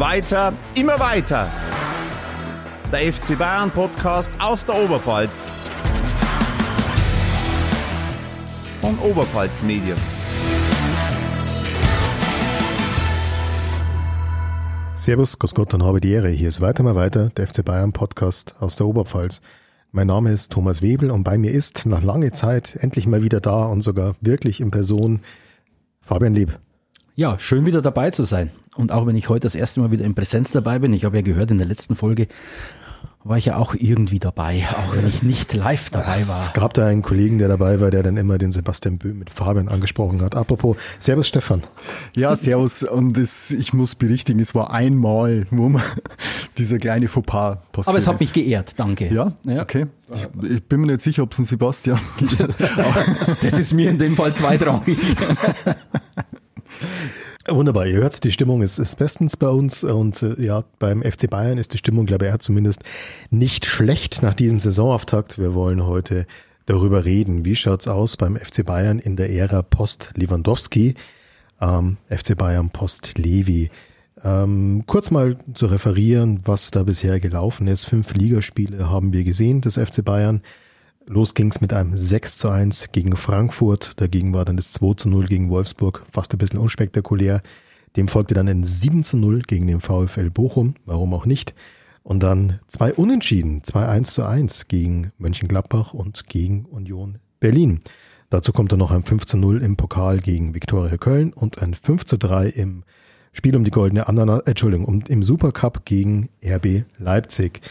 Weiter, immer weiter. Der FC Bayern Podcast aus der Oberpfalz. Von Oberpfalz Medien. Servus, Grüß Gott und habe die Ehre. Hier ist weiter mal weiter, der FC Bayern Podcast aus der Oberpfalz. Mein Name ist Thomas Webel und bei mir ist nach langer Zeit endlich mal wieder da und sogar wirklich in Person Fabian Lieb. Ja, schön wieder dabei zu sein. Und auch wenn ich heute das erste Mal wieder in Präsenz dabei bin, ich habe ja gehört, in der letzten Folge war ich ja auch irgendwie dabei, auch wenn ich nicht live dabei war. Es gab da einen Kollegen, der dabei war, der dann immer den Sebastian Böhm mit Fabian angesprochen hat. Apropos, Servus Stefan. Ja, Servus. Und es, ich muss berichtigen, es war einmal, wo man dieser kleine Fauxpas passiert Aber es hat ist. mich geehrt, danke. Ja, ja. okay. Ich, ich, bin mir nicht sicher, ob es ein Sebastian Das ist mir in dem Fall zweitrangig. Wunderbar, ihr hört, die Stimmung ist, ist bestens bei uns und äh, ja, beim FC Bayern ist die Stimmung, glaube ich, zumindest nicht schlecht nach diesem Saisonauftakt. Wir wollen heute darüber reden, wie schaut's aus beim FC Bayern in der Ära Post-Lewandowski, ähm, FC Bayern Post-Levi. Ähm, kurz mal zu referieren, was da bisher gelaufen ist. Fünf Ligaspiele haben wir gesehen des FC Bayern. Los ging's mit einem 6 zu 1 gegen Frankfurt. Dagegen war dann das 2 zu 0 gegen Wolfsburg fast ein bisschen unspektakulär. Dem folgte dann ein 7 zu 0 gegen den VfL Bochum. Warum auch nicht? Und dann zwei Unentschieden. Zwei 1 zu 1 gegen Mönchengladbach und gegen Union Berlin. Dazu kommt dann noch ein 5 zu 0 im Pokal gegen Viktoria Köln und ein 5 zu 3 im Spiel um die goldene Ananas, Entschuldigung, um, im Supercup gegen RB Leipzig.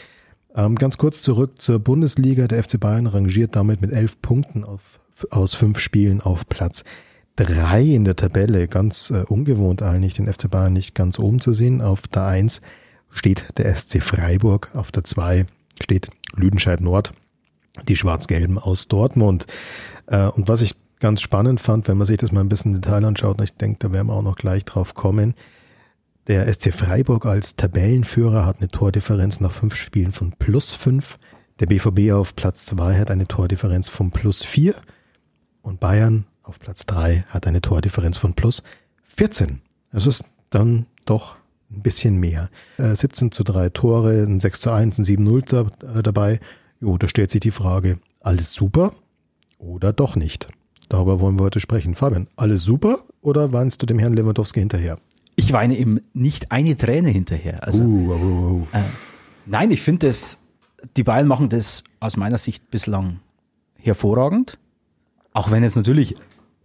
Ähm, ganz kurz zurück zur Bundesliga. Der FC Bayern rangiert damit mit elf Punkten auf, aus fünf Spielen auf Platz drei in der Tabelle. Ganz äh, ungewohnt eigentlich, den FC Bayern nicht ganz oben zu sehen. Auf der eins steht der SC Freiburg. Auf der zwei steht Lüdenscheid Nord, die Schwarz-Gelben aus Dortmund. Äh, und was ich ganz spannend fand, wenn man sich das mal ein bisschen im Detail anschaut, und ich denke, da werden wir auch noch gleich drauf kommen, der SC Freiburg als Tabellenführer hat eine Tordifferenz nach fünf Spielen von plus fünf. Der BVB auf Platz zwei hat eine Tordifferenz von plus vier. Und Bayern auf Platz drei hat eine Tordifferenz von plus 14. Das ist dann doch ein bisschen mehr. 17 äh, zu 3 Tore, ein 6 zu 1, ein 7-0 äh, dabei. Jo, da stellt sich die Frage, alles super oder doch nicht? Darüber wollen wir heute sprechen. Fabian, alles super oder weinst du dem Herrn Lewandowski hinterher? Ich weine ihm nicht eine Träne hinterher. Also, uh, uh, uh. Äh, nein, ich finde das, die Bayern machen das aus meiner Sicht bislang hervorragend. Auch wenn jetzt natürlich,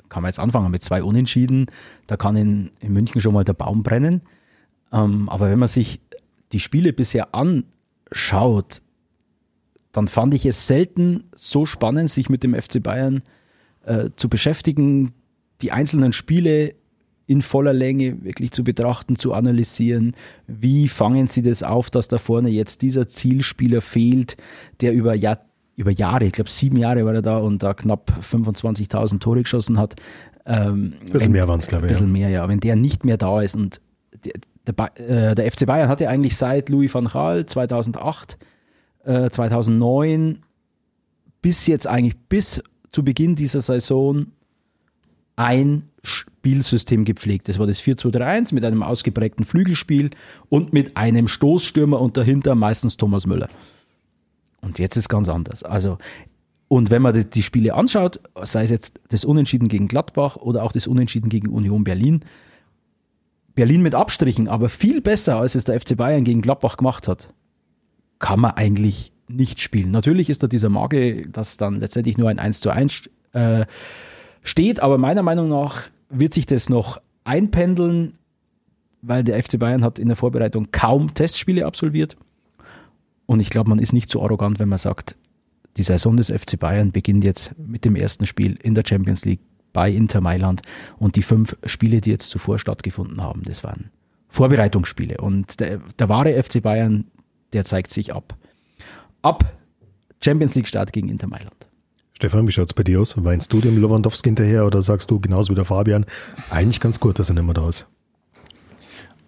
kann man jetzt anfangen mit zwei Unentschieden, da kann in, in München schon mal der Baum brennen. Ähm, aber wenn man sich die Spiele bisher anschaut, dann fand ich es selten so spannend, sich mit dem FC Bayern äh, zu beschäftigen, die einzelnen Spiele in voller Länge wirklich zu betrachten, zu analysieren. Wie fangen Sie das auf, dass da vorne jetzt dieser Zielspieler fehlt, der über, Jahr, über Jahre, ich glaube sieben Jahre war er da und da knapp 25.000 Tore geschossen hat. Ähm, ein bisschen wenn, mehr waren es, glaube ich. Ein bisschen ja. mehr, ja. Wenn der nicht mehr da ist und der, der, äh, der FC Bayern hatte eigentlich seit Louis van Gaal 2008, äh, 2009 bis jetzt eigentlich bis zu Beginn dieser Saison ein Spielsystem gepflegt. Das war das 4-2-3-1 mit einem ausgeprägten Flügelspiel und mit einem Stoßstürmer und dahinter meistens Thomas Müller. Und jetzt ist ganz anders. Also, und wenn man die Spiele anschaut, sei es jetzt das Unentschieden gegen Gladbach oder auch das Unentschieden gegen Union Berlin, Berlin mit Abstrichen, aber viel besser, als es der FC Bayern gegen Gladbach gemacht hat, kann man eigentlich nicht spielen. Natürlich ist da dieser Makel, dass dann letztendlich nur ein 1 zu 1 äh, steht, aber meiner Meinung nach wird sich das noch einpendeln, weil der FC Bayern hat in der Vorbereitung kaum Testspiele absolviert. Und ich glaube, man ist nicht so arrogant, wenn man sagt, die Saison des FC Bayern beginnt jetzt mit dem ersten Spiel in der Champions League bei Inter Mailand und die fünf Spiele, die jetzt zuvor stattgefunden haben, das waren Vorbereitungsspiele. Und der, der wahre FC Bayern, der zeigt sich ab. Ab Champions League Start gegen Inter Mailand. Stefan, wie schaut es bei dir aus? Weinst du dem Lewandowski hinterher oder sagst du genauso wie der Fabian, eigentlich ganz gut, dass er nicht mehr da ist?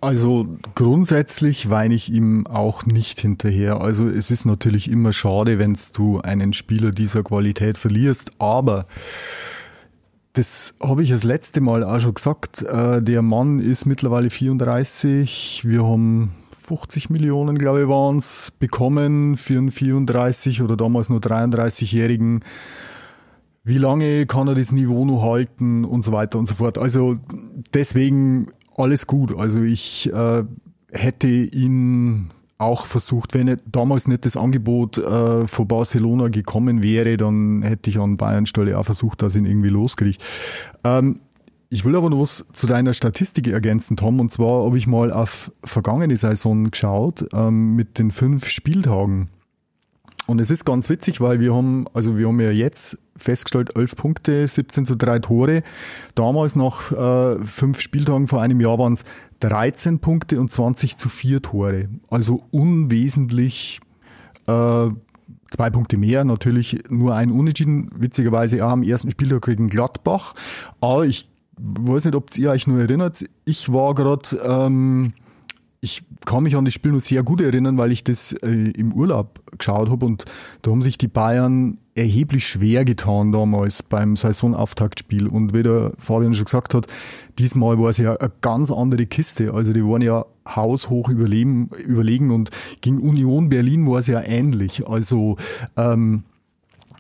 Also grundsätzlich weine ich ihm auch nicht hinterher. Also es ist natürlich immer schade, wenn du einen Spieler dieser Qualität verlierst, aber das habe ich das letzte Mal auch schon gesagt. Äh, der Mann ist mittlerweile 34. Wir haben 50 Millionen, glaube ich, waren es, bekommen für einen 34 oder damals nur 33-Jährigen. Wie lange kann er das Niveau noch halten und so weiter und so fort. Also deswegen alles gut. Also ich äh, hätte ihn auch versucht, wenn er damals nicht das Angebot äh, von Barcelona gekommen wäre, dann hätte ich an Bayern Stelle auch versucht, dass ich ihn irgendwie loskriege. Ähm, ich will aber noch was zu deiner Statistik ergänzen, Tom. Und zwar habe ich mal auf vergangene Saison geschaut ähm, mit den fünf Spieltagen. Und es ist ganz witzig, weil wir haben, also wir haben ja jetzt festgestellt, 11 Punkte, 17 zu 3 Tore. Damals nach äh, fünf Spieltagen vor einem Jahr waren es 13 Punkte und 20 zu 4 Tore. Also unwesentlich äh, zwei Punkte mehr, natürlich nur ein Unentschieden, witzigerweise auch am ersten Spieltag gegen Gladbach. Aber ich weiß nicht, ob ihr euch nur erinnert, ich war gerade, ähm, ich kann mich an das Spiel nur sehr gut erinnern, weil ich das äh, im Urlaub geschaut habe und da haben sich die Bayern erheblich schwer getan damals beim Saisonauftaktspiel. Und wie der Fabian schon gesagt hat, diesmal war es ja eine ganz andere Kiste. Also die waren ja haushoch überleben, überlegen und gegen Union Berlin war es ja ähnlich. Also ähm,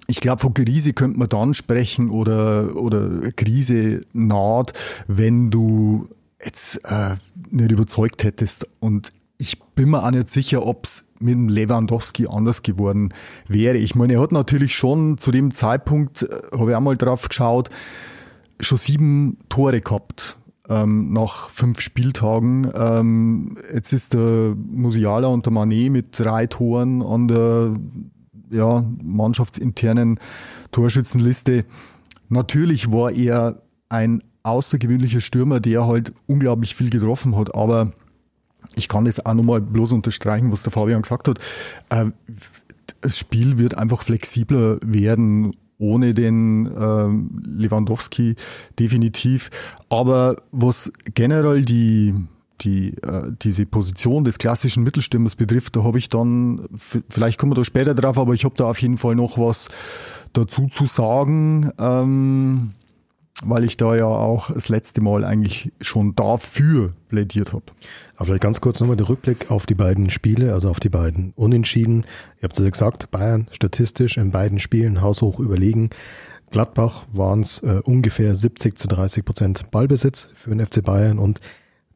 ich glaube, von Krise könnte man dann sprechen oder, oder Krise naht, wenn du jetzt äh, nicht überzeugt hättest. Und ich bin mir auch nicht sicher, ob es mit Lewandowski anders geworden wäre. Ich meine, er hat natürlich schon zu dem Zeitpunkt, äh, habe ich auch mal drauf geschaut, schon sieben Tore gehabt ähm, nach fünf Spieltagen. Ähm, jetzt ist der Musiala und der Manet mit drei Toren an der ja, mannschaftsinternen Torschützenliste. Natürlich war er ein außergewöhnlicher Stürmer, der halt unglaublich viel getroffen hat, aber ich kann das auch nochmal bloß unterstreichen, was der Fabian gesagt hat. Äh, das Spiel wird einfach flexibler werden ohne den äh, Lewandowski definitiv. Aber was generell die die, äh, diese Position des klassischen Mittelstürmers betrifft, da habe ich dann, vielleicht kommen wir da später drauf, aber ich habe da auf jeden Fall noch was dazu zu sagen, ähm, weil ich da ja auch das letzte Mal eigentlich schon dafür plädiert habe. Aber vielleicht ganz kurz nochmal der Rückblick auf die beiden Spiele, also auf die beiden Unentschieden. Ihr habt es ja gesagt, Bayern statistisch in beiden Spielen haushoch überlegen. Gladbach waren es äh, ungefähr 70 zu 30 Prozent Ballbesitz für den FC Bayern und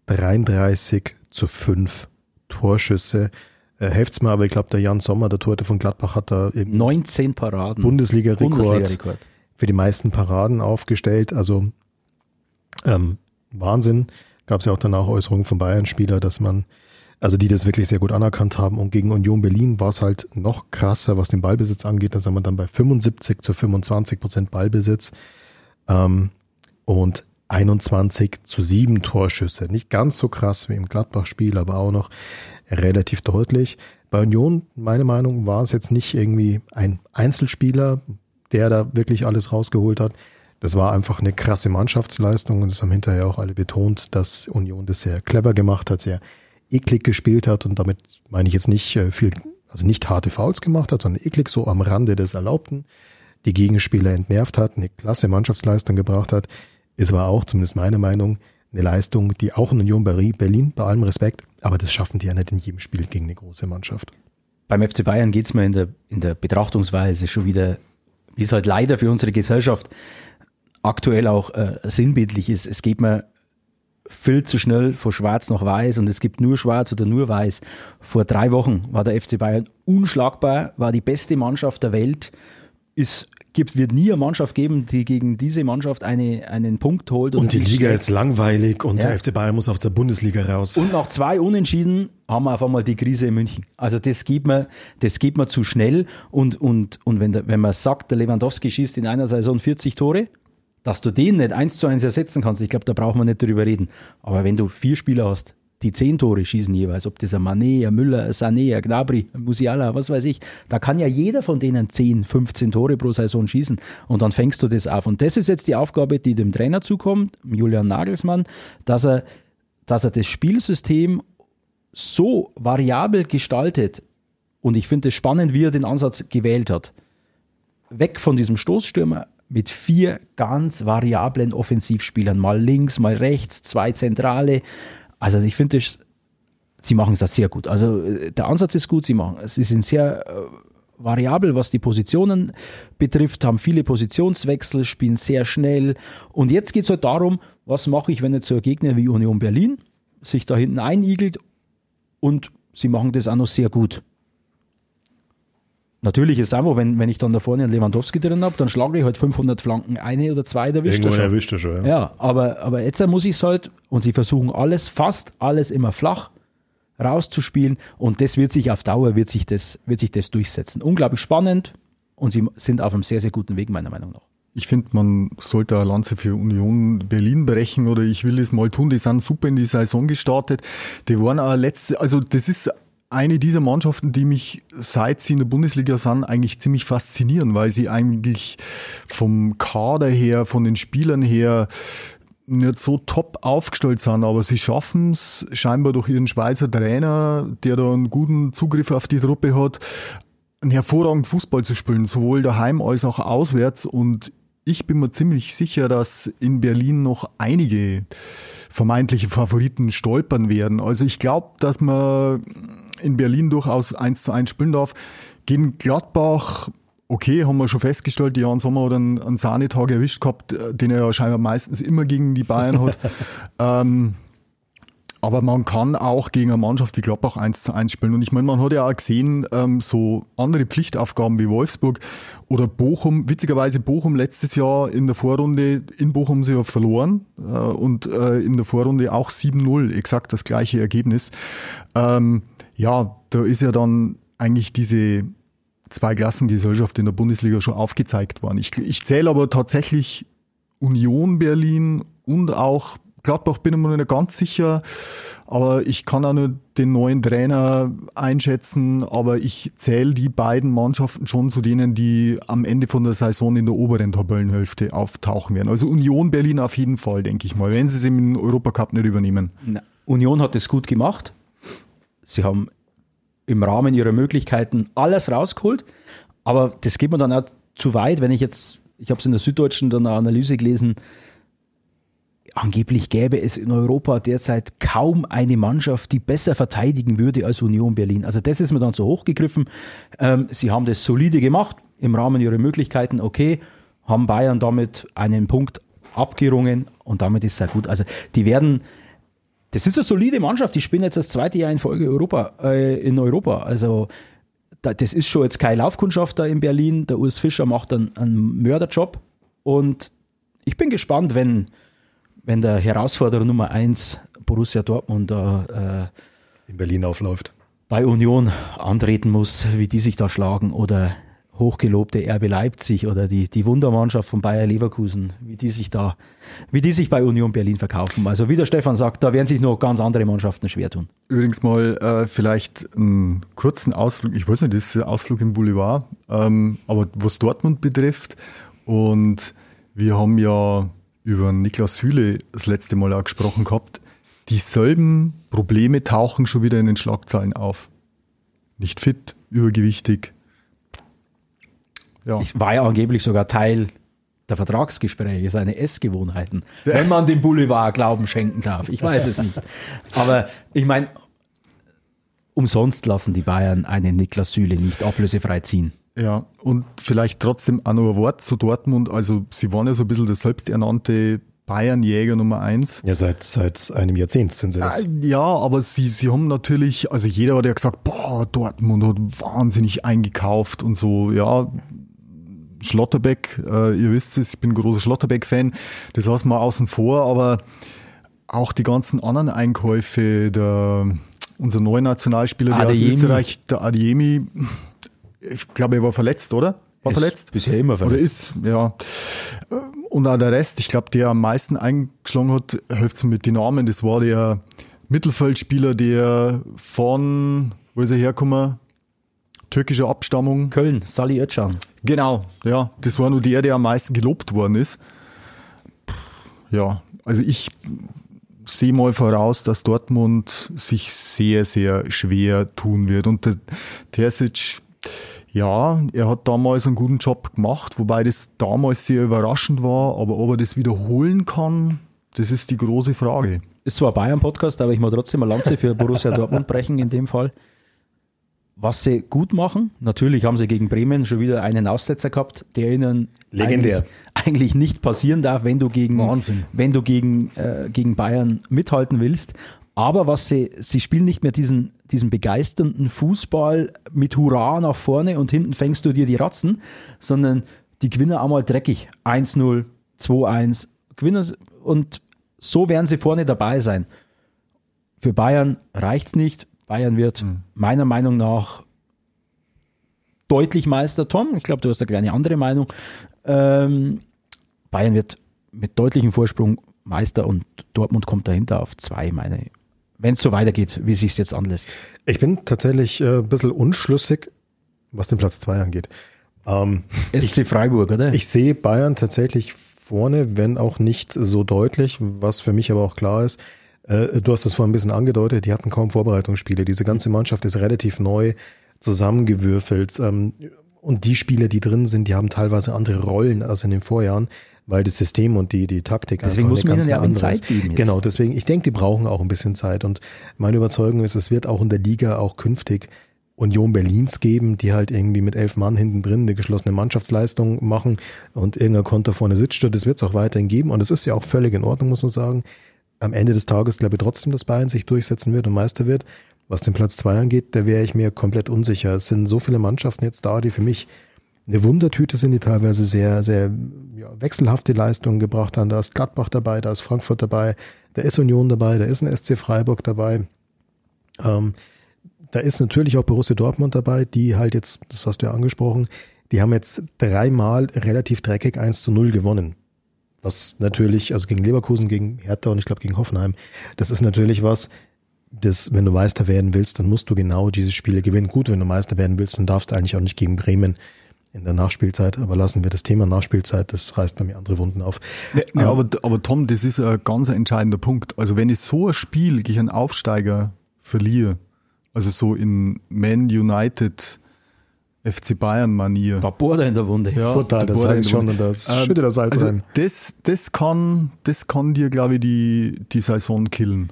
33 zu 5 Torschüsse. Äh, helft's mir, aber ich glaube, der Jan Sommer, der Torhüter von Gladbach, hat da eben 19 Paraden. Bundesliga-Rekord Bundesliga für die meisten Paraden aufgestellt. Also ähm, Wahnsinn. Gab es ja auch danach Äußerungen von Bayern-Spieler, dass man, also die das wirklich sehr gut anerkannt haben. Und gegen Union Berlin war es halt noch krasser, was den Ballbesitz angeht. Da sind wir dann bei 75 zu 25 Prozent Ballbesitz. Ähm, und 21 zu 7 Torschüsse. Nicht ganz so krass wie im Gladbach-Spiel, aber auch noch relativ deutlich. Bei Union, meine Meinung, war es jetzt nicht irgendwie ein Einzelspieler, der da wirklich alles rausgeholt hat. Das war einfach eine krasse Mannschaftsleistung und es haben hinterher auch alle betont, dass Union das sehr clever gemacht hat, sehr eklig gespielt hat und damit meine ich jetzt nicht äh, viel, also nicht harte Fouls gemacht hat, sondern eklig so am Rande des Erlaubten, die Gegenspieler entnervt hat, eine klasse Mannschaftsleistung gebracht hat. Es war auch, zumindest meine Meinung, eine Leistung, die auch in Union Berlin, bei allem Respekt, aber das schaffen die ja nicht in jedem Spiel gegen eine große Mannschaft. Beim FC Bayern geht es mir in der, in der Betrachtungsweise schon wieder, wie halt leider für unsere Gesellschaft aktuell auch äh, sinnbildlich ist. Es geht mir viel zu schnell von schwarz nach weiß und es gibt nur schwarz oder nur weiß. Vor drei Wochen war der FC Bayern unschlagbar, war die beste Mannschaft der Welt, ist gibt, wird nie eine Mannschaft geben, die gegen diese Mannschaft eine, einen Punkt holt. Und, die Liga steht. ist langweilig und ja. der FC Bayern muss auf der Bundesliga raus. Und nach zwei Unentschieden haben wir auf einmal die Krise in München. Also das geht mir, das geht mir zu schnell. Und, und, und wenn, der, wenn man sagt, der Lewandowski schießt in einer Saison 40 Tore, dass du den nicht eins zu eins ersetzen kannst, ich glaube, da braucht man nicht drüber reden. Aber wenn du vier Spieler hast, die zehn Tore schießen jeweils, ob das ein Mané, ein Müller, ein Sané, ein Gnabry, ein Musiala, was weiß ich, da kann ja jeder von denen 10, 15 Tore pro Saison schießen und dann fängst du das auf. Und das ist jetzt die Aufgabe, die dem Trainer zukommt, Julian Nagelsmann, dass er, dass er das Spielsystem so variabel gestaltet und ich finde es spannend, wie er den Ansatz gewählt hat. Weg von diesem Stoßstürmer mit vier ganz variablen Offensivspielern, mal links, mal rechts, zwei Zentrale. Also ich finde, sie machen es sehr gut. Also äh, der Ansatz ist gut, sie machen, sie sind sehr äh, variabel, was die Positionen betrifft, haben viele Positionswechsel, spielen sehr schnell. Und jetzt geht es halt darum, was mache ich, wenn jetzt so ein Gegner wie Union Berlin sich da hinten einigelt und sie machen das auch noch sehr gut. Natürlich ist es einfach, wenn, wenn ich dann da vorne einen Lewandowski drin habe, dann schlage ich halt 500 Flanken, eine oder zwei, da erwischt er schon. erwischt er schon, ja. Ja, aber, aber jetzt muss ich es halt, und sie versuchen alles, fast alles immer flach rauszuspielen und das wird sich auf Dauer, wird sich das, wird sich das durchsetzen. Unglaublich spannend und sie sind auf einem sehr, sehr guten Weg, meiner Meinung nach. Ich finde, man sollte eine Lanze für Union Berlin brechen oder ich will es mal tun. Die sind super in die Saison gestartet. Die waren auch letzte, also das ist eine dieser Mannschaften, die mich seit sie in der Bundesliga sind, eigentlich ziemlich faszinieren, weil sie eigentlich vom Kader her, von den Spielern her nicht so top aufgestellt sind, aber sie schaffen es scheinbar durch ihren Schweizer Trainer, der da einen guten Zugriff auf die Truppe hat, einen hervorragenden Fußball zu spielen, sowohl daheim als auch auswärts. Und ich bin mir ziemlich sicher, dass in Berlin noch einige vermeintliche Favoriten stolpern werden. Also ich glaube, dass man in Berlin durchaus eins zu eins spielen darf. Gegen Gladbach okay, haben wir schon festgestellt, die Jan Sommer hat einen, einen Sahnetag erwischt gehabt, äh, den er ja scheinbar meistens immer gegen die Bayern hat. ähm, aber man kann auch gegen eine Mannschaft wie Gladbach 1 zu 1 spielen. Und ich meine, man hat ja auch gesehen, ähm, so andere Pflichtaufgaben wie Wolfsburg oder Bochum, witzigerweise Bochum letztes Jahr in der Vorrunde, in Bochum sie ja verloren äh, und äh, in der Vorrunde auch 7-0, exakt das gleiche Ergebnis. Ähm, ja, da ist ja dann eigentlich diese Zweiklassengesellschaft in der Bundesliga schon aufgezeigt worden. Ich, ich zähle aber tatsächlich Union Berlin und auch Gladbach bin ich mir nicht ganz sicher, aber ich kann auch nur den neuen Trainer einschätzen, aber ich zähle die beiden Mannschaften schon zu denen, die am Ende von der Saison in der oberen Tabellenhälfte auftauchen werden. Also Union Berlin auf jeden Fall, denke ich mal, wenn sie es im Europacup nicht übernehmen. Na, Union hat es gut gemacht. Sie haben im Rahmen ihrer Möglichkeiten alles rausgeholt. Aber das geht mir dann auch zu weit, wenn ich jetzt, ich habe es in der Süddeutschen dann eine Analyse gelesen, angeblich gäbe es in Europa derzeit kaum eine Mannschaft, die besser verteidigen würde als Union Berlin. Also das ist mir dann so hochgegriffen. Ähm, sie haben das solide gemacht, im Rahmen ihrer Möglichkeiten, okay, haben Bayern damit einen Punkt abgerungen und damit ist es ja gut. Also die werden das ist eine solide Mannschaft. Die spielen jetzt das zweite Jahr in Folge Europa, äh, in Europa. Also da, das ist schon jetzt keine Laufkundschaft da in Berlin. Der Urs Fischer macht einen, einen Mörderjob. Und ich bin gespannt, wenn, wenn der Herausforderer Nummer 1 Borussia Dortmund da äh, in Berlin aufläuft. Bei Union antreten muss, wie die sich da schlagen oder hochgelobte RB Leipzig oder die, die Wundermannschaft von Bayer Leverkusen, wie die sich da, wie die sich bei Union Berlin verkaufen. Also wie der Stefan sagt, da werden sich noch ganz andere Mannschaften schwer tun. Übrigens mal äh, vielleicht einen kurzen Ausflug, ich weiß nicht, das ist ein Ausflug im Boulevard, ähm, aber was Dortmund betrifft und wir haben ja über Niklas Hüle das letzte Mal auch gesprochen gehabt, dieselben Probleme tauchen schon wieder in den Schlagzeilen auf. Nicht fit, übergewichtig, ja. Ich war ja angeblich sogar Teil der Vertragsgespräche, seine Essgewohnheiten, wenn man dem Boulevard Glauben schenken darf. Ich weiß es nicht. Aber ich meine, umsonst lassen die Bayern einen Niklas Süle nicht ablösefrei ziehen. Ja, und vielleicht trotzdem auch noch ein Wort zu Dortmund. Also, sie waren ja so ein bisschen der selbsternannte Bayernjäger Nummer eins. Ja, seit, seit einem Jahrzehnt sind sie das. Ja, aber sie, sie haben natürlich, also jeder hat ja gesagt, boah, Dortmund hat wahnsinnig eingekauft und so, ja, Schlotterbeck, äh, ihr wisst es, ich bin ein großer Schlotterbeck-Fan, das lassen wir außen vor, aber auch die ganzen anderen Einkäufe, der, unser neuer Nationalspieler, der Adeyemi. aus Österreich, der Adiemi, ich glaube, er war verletzt, oder? War ist verletzt? Bisher immer verletzt. Oder ist, ja. Und auch der Rest, ich glaube, der am meisten eingeschlagen hat, hilft mit den Namen, das war der Mittelfeldspieler, der von, wo ist er hergekommen? Türkischer Abstammung. Köln, Sali Özcan. Genau, ja. Das war nur der, der am meisten gelobt worden ist. Ja, also ich sehe mal voraus, dass Dortmund sich sehr, sehr schwer tun wird. Und der Terzic, Ja, er hat damals einen guten Job gemacht, wobei das damals sehr überraschend war, aber ob er das wiederholen kann, das ist die große Frage. Ist zwar Bayern-Podcast, aber ich muss trotzdem eine Lanze für Borussia Dortmund brechen in dem Fall. Was sie gut machen, natürlich haben sie gegen Bremen schon wieder einen Aussetzer gehabt, der ihnen. Eigentlich, eigentlich nicht passieren darf, wenn du gegen, Wahnsinn. Wenn du gegen, äh, gegen Bayern mithalten willst. Aber was sie, sie spielen nicht mehr diesen, diesen begeisternden Fußball mit Hurra nach vorne und hinten fängst du dir die Ratzen, sondern die gewinnen einmal dreckig. 1-0, 2-1, gewinnen und so werden sie vorne dabei sein. Für Bayern reicht es nicht. Bayern wird mhm. meiner Meinung nach deutlich Meister, Tom. Ich glaube, du hast eine kleine andere Meinung. Ähm, Bayern wird mit deutlichem Vorsprung Meister und Dortmund kommt dahinter auf zwei, meine wenn es so weitergeht, wie sich jetzt anlässt. Ich bin tatsächlich äh, ein bisschen unschlüssig, was den Platz zwei angeht. Ähm, SC Freiburg, oder? Ich sehe Bayern tatsächlich vorne, wenn auch nicht so deutlich, was für mich aber auch klar ist. Äh, du hast es vorhin ein bisschen angedeutet, die hatten kaum Vorbereitungsspiele. Diese ganze Mannschaft ist relativ neu zusammengewürfelt. Ähm, und die Spieler, die drin sind, die haben teilweise andere Rollen als in den Vorjahren weil das System und die, die Taktik deswegen einfach muss man ja eine Zeit geben. Jetzt. Genau, deswegen, ich denke, die brauchen auch ein bisschen Zeit. Und meine Überzeugung ist, es wird auch in der Liga auch künftig Union Berlins geben, die halt irgendwie mit elf Mann hinten drin eine geschlossene Mannschaftsleistung machen und irgendein Konter vorne sitzt. Das wird es auch weiterhin geben. Und es ist ja auch völlig in Ordnung, muss man sagen. Am Ende des Tages glaube ich trotzdem, dass Bayern sich durchsetzen wird und Meister wird. Was den Platz zwei angeht, da wäre ich mir komplett unsicher. Es sind so viele Mannschaften jetzt da, die für mich eine Wundertüte sind, die teilweise sehr, sehr ja, wechselhafte Leistungen gebracht haben. Da ist Gladbach dabei, da ist Frankfurt dabei, da ist Union dabei, da ist ein SC Freiburg dabei. Ähm, da ist natürlich auch Borussia Dortmund dabei, die halt jetzt, das hast du ja angesprochen, die haben jetzt dreimal relativ dreckig 1 zu 0 gewonnen. Was natürlich, also gegen Leverkusen, gegen Hertha und ich glaube gegen Hoffenheim, das ist natürlich was, das, wenn du Meister werden willst, dann musst du genau diese Spiele gewinnen. Gut, wenn du Meister werden willst, dann darfst du eigentlich auch nicht gegen Bremen in der Nachspielzeit, aber lassen wir das Thema Nachspielzeit, das reißt bei mir andere Wunden auf. Ja, ja, aber, aber Tom, das ist ein ganz entscheidender Punkt. Also wenn ich so ein Spiel gegen einen Aufsteiger verliere, also so in Man United FC Bayern Manier. Da bohrt er in der Wunde. Ja, Total, das heißt schon, und das ähm, schüttet das Salz also rein. Das, das kann, das kann dir, glaube ich, die, die Saison killen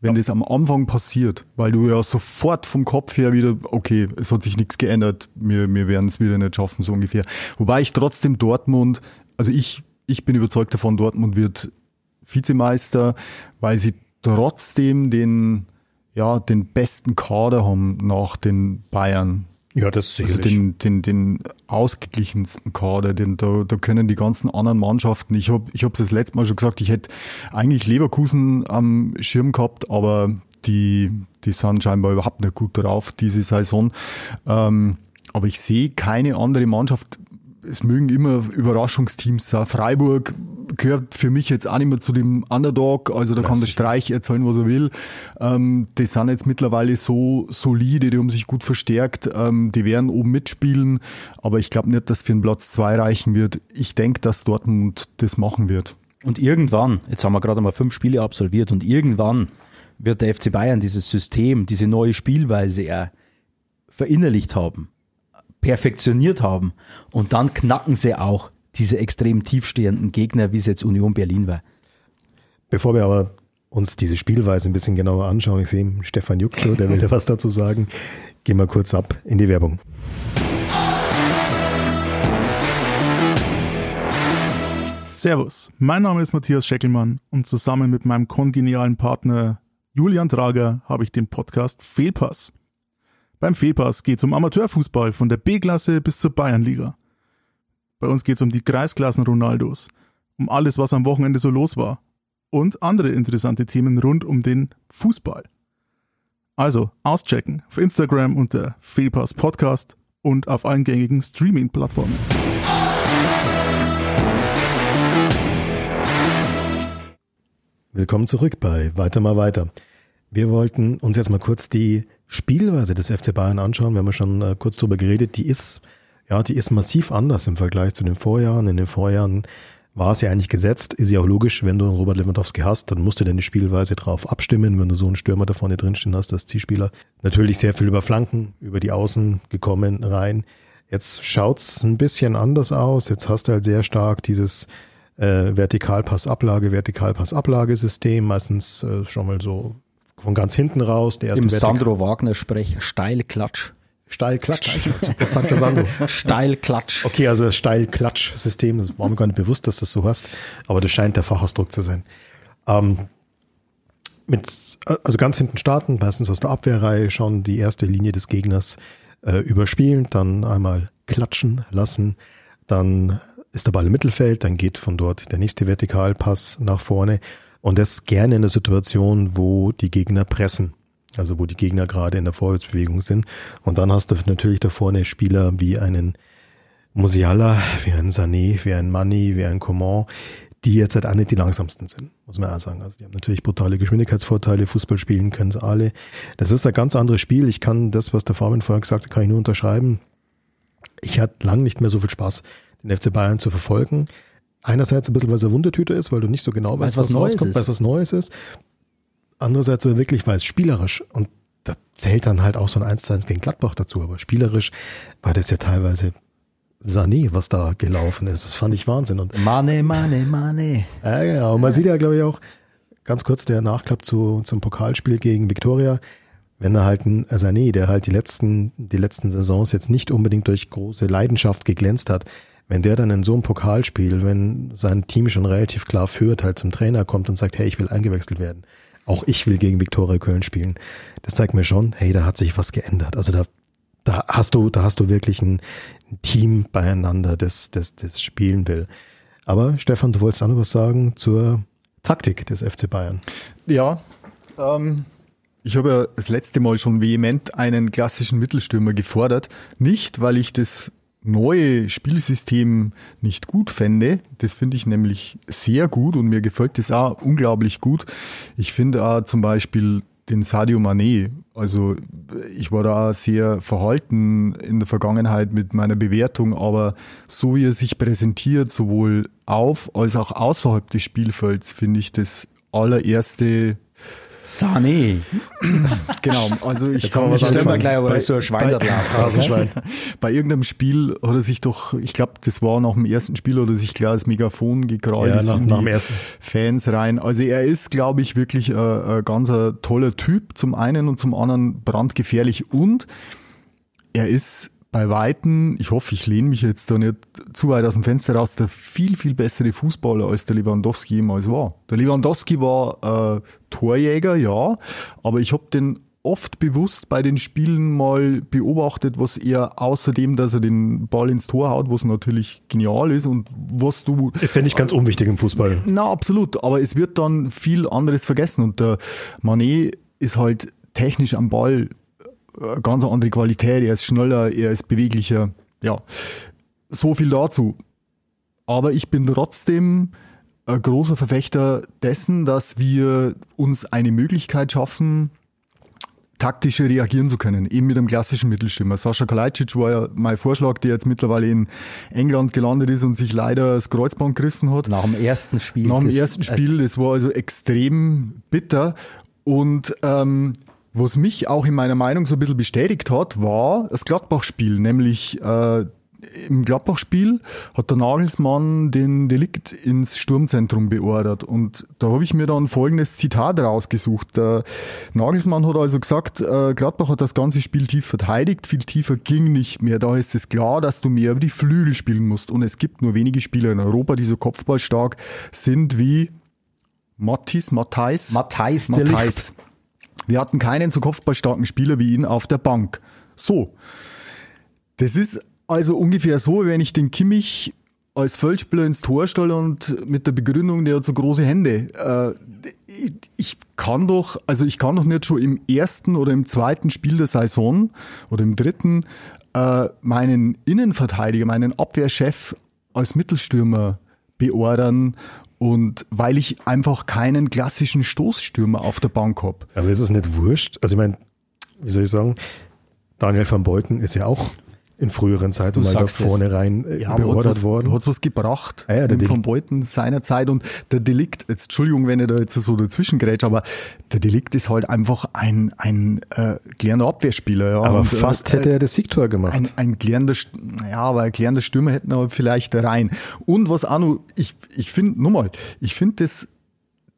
wenn ja. das am Anfang passiert, weil du ja sofort vom Kopf her wieder, okay, es hat sich nichts geändert, wir, wir werden es wieder nicht schaffen, so ungefähr. Wobei ich trotzdem Dortmund, also ich, ich bin überzeugt davon, Dortmund wird Vizemeister, weil sie trotzdem den, ja, den besten Kader haben nach den Bayern. Ja, das sicherlich. Also den, den, den ausgeglichensten Kader, den, da, da können die ganzen anderen Mannschaften, ich habe ich es das letzte Mal schon gesagt, ich hätte eigentlich Leverkusen am Schirm gehabt, aber die, die sind scheinbar überhaupt nicht gut drauf, diese Saison. Ähm, aber ich sehe keine andere Mannschaft, es mögen immer Überraschungsteams sein. Freiburg gehört für mich jetzt auch nicht mehr zu dem Underdog, also da Klassisch. kann der Streich erzählen, was er will. Ähm, die sind jetzt mittlerweile so solide, die haben sich gut verstärkt, ähm, die werden oben mitspielen, aber ich glaube nicht, dass für einen Platz zwei reichen wird. Ich denke, dass Dortmund das machen wird. Und irgendwann, jetzt haben wir gerade mal fünf Spiele absolviert und irgendwann wird der FC Bayern dieses System, diese neue Spielweise verinnerlicht haben perfektioniert haben. Und dann knacken sie auch diese extrem tiefstehenden Gegner, wie es jetzt Union Berlin war. Bevor wir aber uns diese Spielweise ein bisschen genauer anschauen, ich sehe Stefan Juckschow, der will da was dazu sagen. Gehen wir kurz ab in die Werbung. Servus, mein Name ist Matthias Scheckelmann und zusammen mit meinem kongenialen Partner Julian Trager habe ich den Podcast Fehlpass. Beim Fehlpass geht es um Amateurfußball von der B-Klasse bis zur Bayernliga. Bei uns geht es um die Kreisklassen Ronaldos, um alles, was am Wochenende so los war und andere interessante Themen rund um den Fußball. Also auschecken auf Instagram unter Fehlpass Podcast und auf allen gängigen Streaming-Plattformen. Willkommen zurück bei Weiter mal weiter. Wir wollten uns jetzt mal kurz die Spielweise des FC Bayern anschauen, wir haben ja schon äh, kurz drüber geredet, die ist, ja, die ist massiv anders im Vergleich zu den Vorjahren. In den Vorjahren war es ja eigentlich gesetzt, ist ja auch logisch, wenn du einen Robert Lewandowski hast, dann musst du deine Spielweise drauf abstimmen, wenn du so einen Stürmer da vorne drinstehen hast, als Zielspieler. Natürlich sehr viel über Flanken, über die Außen gekommen rein. Jetzt schaut's ein bisschen anders aus. Jetzt hast du halt sehr stark dieses äh, Vertikalpass-Ablage, Vertikalpass-Ablage-System, meistens äh, schon mal so von ganz hinten raus. Der erste Im Vertikal- Sandro Wagner Sprech, Steilklatsch. Steilklatsch. Das sagt der Sandro. Steilklatsch. Okay, also das Steilklatsch-System, das war mir gar nicht bewusst, dass das so hast, aber das scheint der Fachausdruck zu sein. Ähm, mit, also ganz hinten starten, meistens aus der Abwehrreihe schon die erste Linie des Gegners äh, überspielen, dann einmal klatschen lassen, dann ist der Ball im Mittelfeld, dann geht von dort der nächste Vertikalpass nach vorne und das gerne in der Situation, wo die Gegner pressen. Also wo die Gegner gerade in der Vorwärtsbewegung sind. Und dann hast du natürlich da vorne Spieler wie einen Musiala, wie ein Sané, wie ein Mani, wie ein Coman, die jetzt halt auch nicht die langsamsten sind, muss man auch sagen. Also die haben natürlich brutale Geschwindigkeitsvorteile, Fußball spielen können sie alle. Das ist ein ganz anderes Spiel. Ich kann das, was der Fabian vorher gesagt hat, kann ich nur unterschreiben. Ich hatte lang nicht mehr so viel Spaß, den FC Bayern zu verfolgen. Einerseits ein bisschen, weil es eine Wundertüte ist, weil du nicht so genau weißt, was was, Neues rauskommt, ist. weißt, was Neues ist. Andererseits aber wirklich, weil es spielerisch und da zählt dann halt auch so ein 1 zu 1 gegen Gladbach dazu, aber spielerisch war das ja teilweise Sané, was da gelaufen ist. Das fand ich Wahnsinn. Und Mane, Mane, Mane. ja, ja, und man sieht ja, glaube ich, auch ganz kurz der Nachklapp zu, zum Pokalspiel gegen Viktoria. Wenn da halt ein Sané, der halt die letzten, die letzten Saisons jetzt nicht unbedingt durch große Leidenschaft geglänzt hat, wenn der dann in so einem Pokalspiel, wenn sein Team schon relativ klar führt, halt zum Trainer kommt und sagt, hey, ich will eingewechselt werden. Auch ich will gegen Viktoria Köln spielen. Das zeigt mir schon, hey, da hat sich was geändert. Also da, da hast du, da hast du wirklich ein, Team beieinander, das, das, das spielen will. Aber Stefan, du wolltest auch noch was sagen zur Taktik des FC Bayern. Ja, ähm, ich habe ja das letzte Mal schon vehement einen klassischen Mittelstürmer gefordert. Nicht, weil ich das neue Spielsystem nicht gut fände. Das finde ich nämlich sehr gut und mir gefällt das auch unglaublich gut. Ich finde auch zum Beispiel den Sadio Mané. Also ich war da sehr verhalten in der Vergangenheit mit meiner Bewertung, aber so wie er sich präsentiert, sowohl auf als auch außerhalb des Spielfelds, finde ich das allererste Sané. Genau, also ich Jetzt Stell mal angefangen. gleich, aber Bei- so ein Schwein bei- da drauf. Bei irgendeinem Spiel hat er sich doch, ich glaube, das war nach dem ersten Spiel oder sich klar das Megafon gekrallt Ja, ist nach- in nach die dem ersten. Fans rein. Also er ist, glaube ich, wirklich ein, ein ganz toller Typ zum einen und zum anderen brandgefährlich und er ist bei Weitem, ich hoffe, ich lehne mich jetzt da nicht zu weit aus dem Fenster raus, der viel, viel bessere Fußballer als der Lewandowski jemals war. Der Lewandowski war äh, Torjäger, ja, aber ich habe den oft bewusst bei den Spielen mal beobachtet, was er außerdem, dass er den Ball ins Tor haut, was natürlich genial ist und was du Ist ja nicht ganz unwichtig im Fußball. na, absolut. Aber es wird dann viel anderes vergessen. Und der Manet ist halt technisch am Ball ganz eine andere Qualität. Er ist schneller, er ist beweglicher. Ja, so viel dazu. Aber ich bin trotzdem ein großer Verfechter dessen, dass wir uns eine Möglichkeit schaffen, taktischer reagieren zu können, eben mit einem klassischen Mittelstürmer. Sascha Kalajdzic war ja mein Vorschlag, der jetzt mittlerweile in England gelandet ist und sich leider das Kreuzband gerissen hat. Nach dem ersten Spiel. Nach dem ersten Spiel, das war also extrem bitter. Und ähm, was mich auch in meiner Meinung so ein bisschen bestätigt hat, war das Gladbach-Spiel. Nämlich äh, im Gladbach-Spiel hat der Nagelsmann den Delikt ins Sturmzentrum beordert. Und da habe ich mir dann folgendes Zitat rausgesucht. Der Nagelsmann hat also gesagt, äh, Gladbach hat das ganze Spiel tief verteidigt, viel tiefer ging nicht mehr. Da ist es klar, dass du mehr über die Flügel spielen musst. Und es gibt nur wenige Spieler in Europa, die so kopfballstark sind wie Mattis, Matthijs. Matthijs Matthijs. Wir hatten keinen so kopfballstarken Spieler wie ihn auf der Bank. So. Das ist also ungefähr so, wenn ich den Kimmich als Feldspieler ins Tor stelle und mit der Begründung, der hat so große Hände. Äh, ich, kann doch, also ich kann doch nicht schon im ersten oder im zweiten Spiel der Saison oder im dritten äh, meinen Innenverteidiger, meinen Abwehrchef als Mittelstürmer beordern und weil ich einfach keinen klassischen Stoßstürmer auf der Bank habe. Aber ist es nicht wurscht? Also ich meine, wie soll ich sagen, Daniel van Beuten ist ja auch in früheren Zeiten mal da vorne rein äh, Ja, hat's beordert was, worden. hat's was gebracht Ja, ja, der von Beuten seiner Zeit und der Delikt, jetzt Entschuldigung, wenn ich da jetzt so dazwischen grätsch, aber der Delikt ist halt einfach ein, ein äh, klärender Abwehrspieler. Ja, Aber und, fast äh, hätte er das Siegtor gemacht. Ein, ein klärender, ja, aber ein klärender Stürmer hätten aber vielleicht rein. Und was auch noch, ich, ich finde, nochmal, ich finde das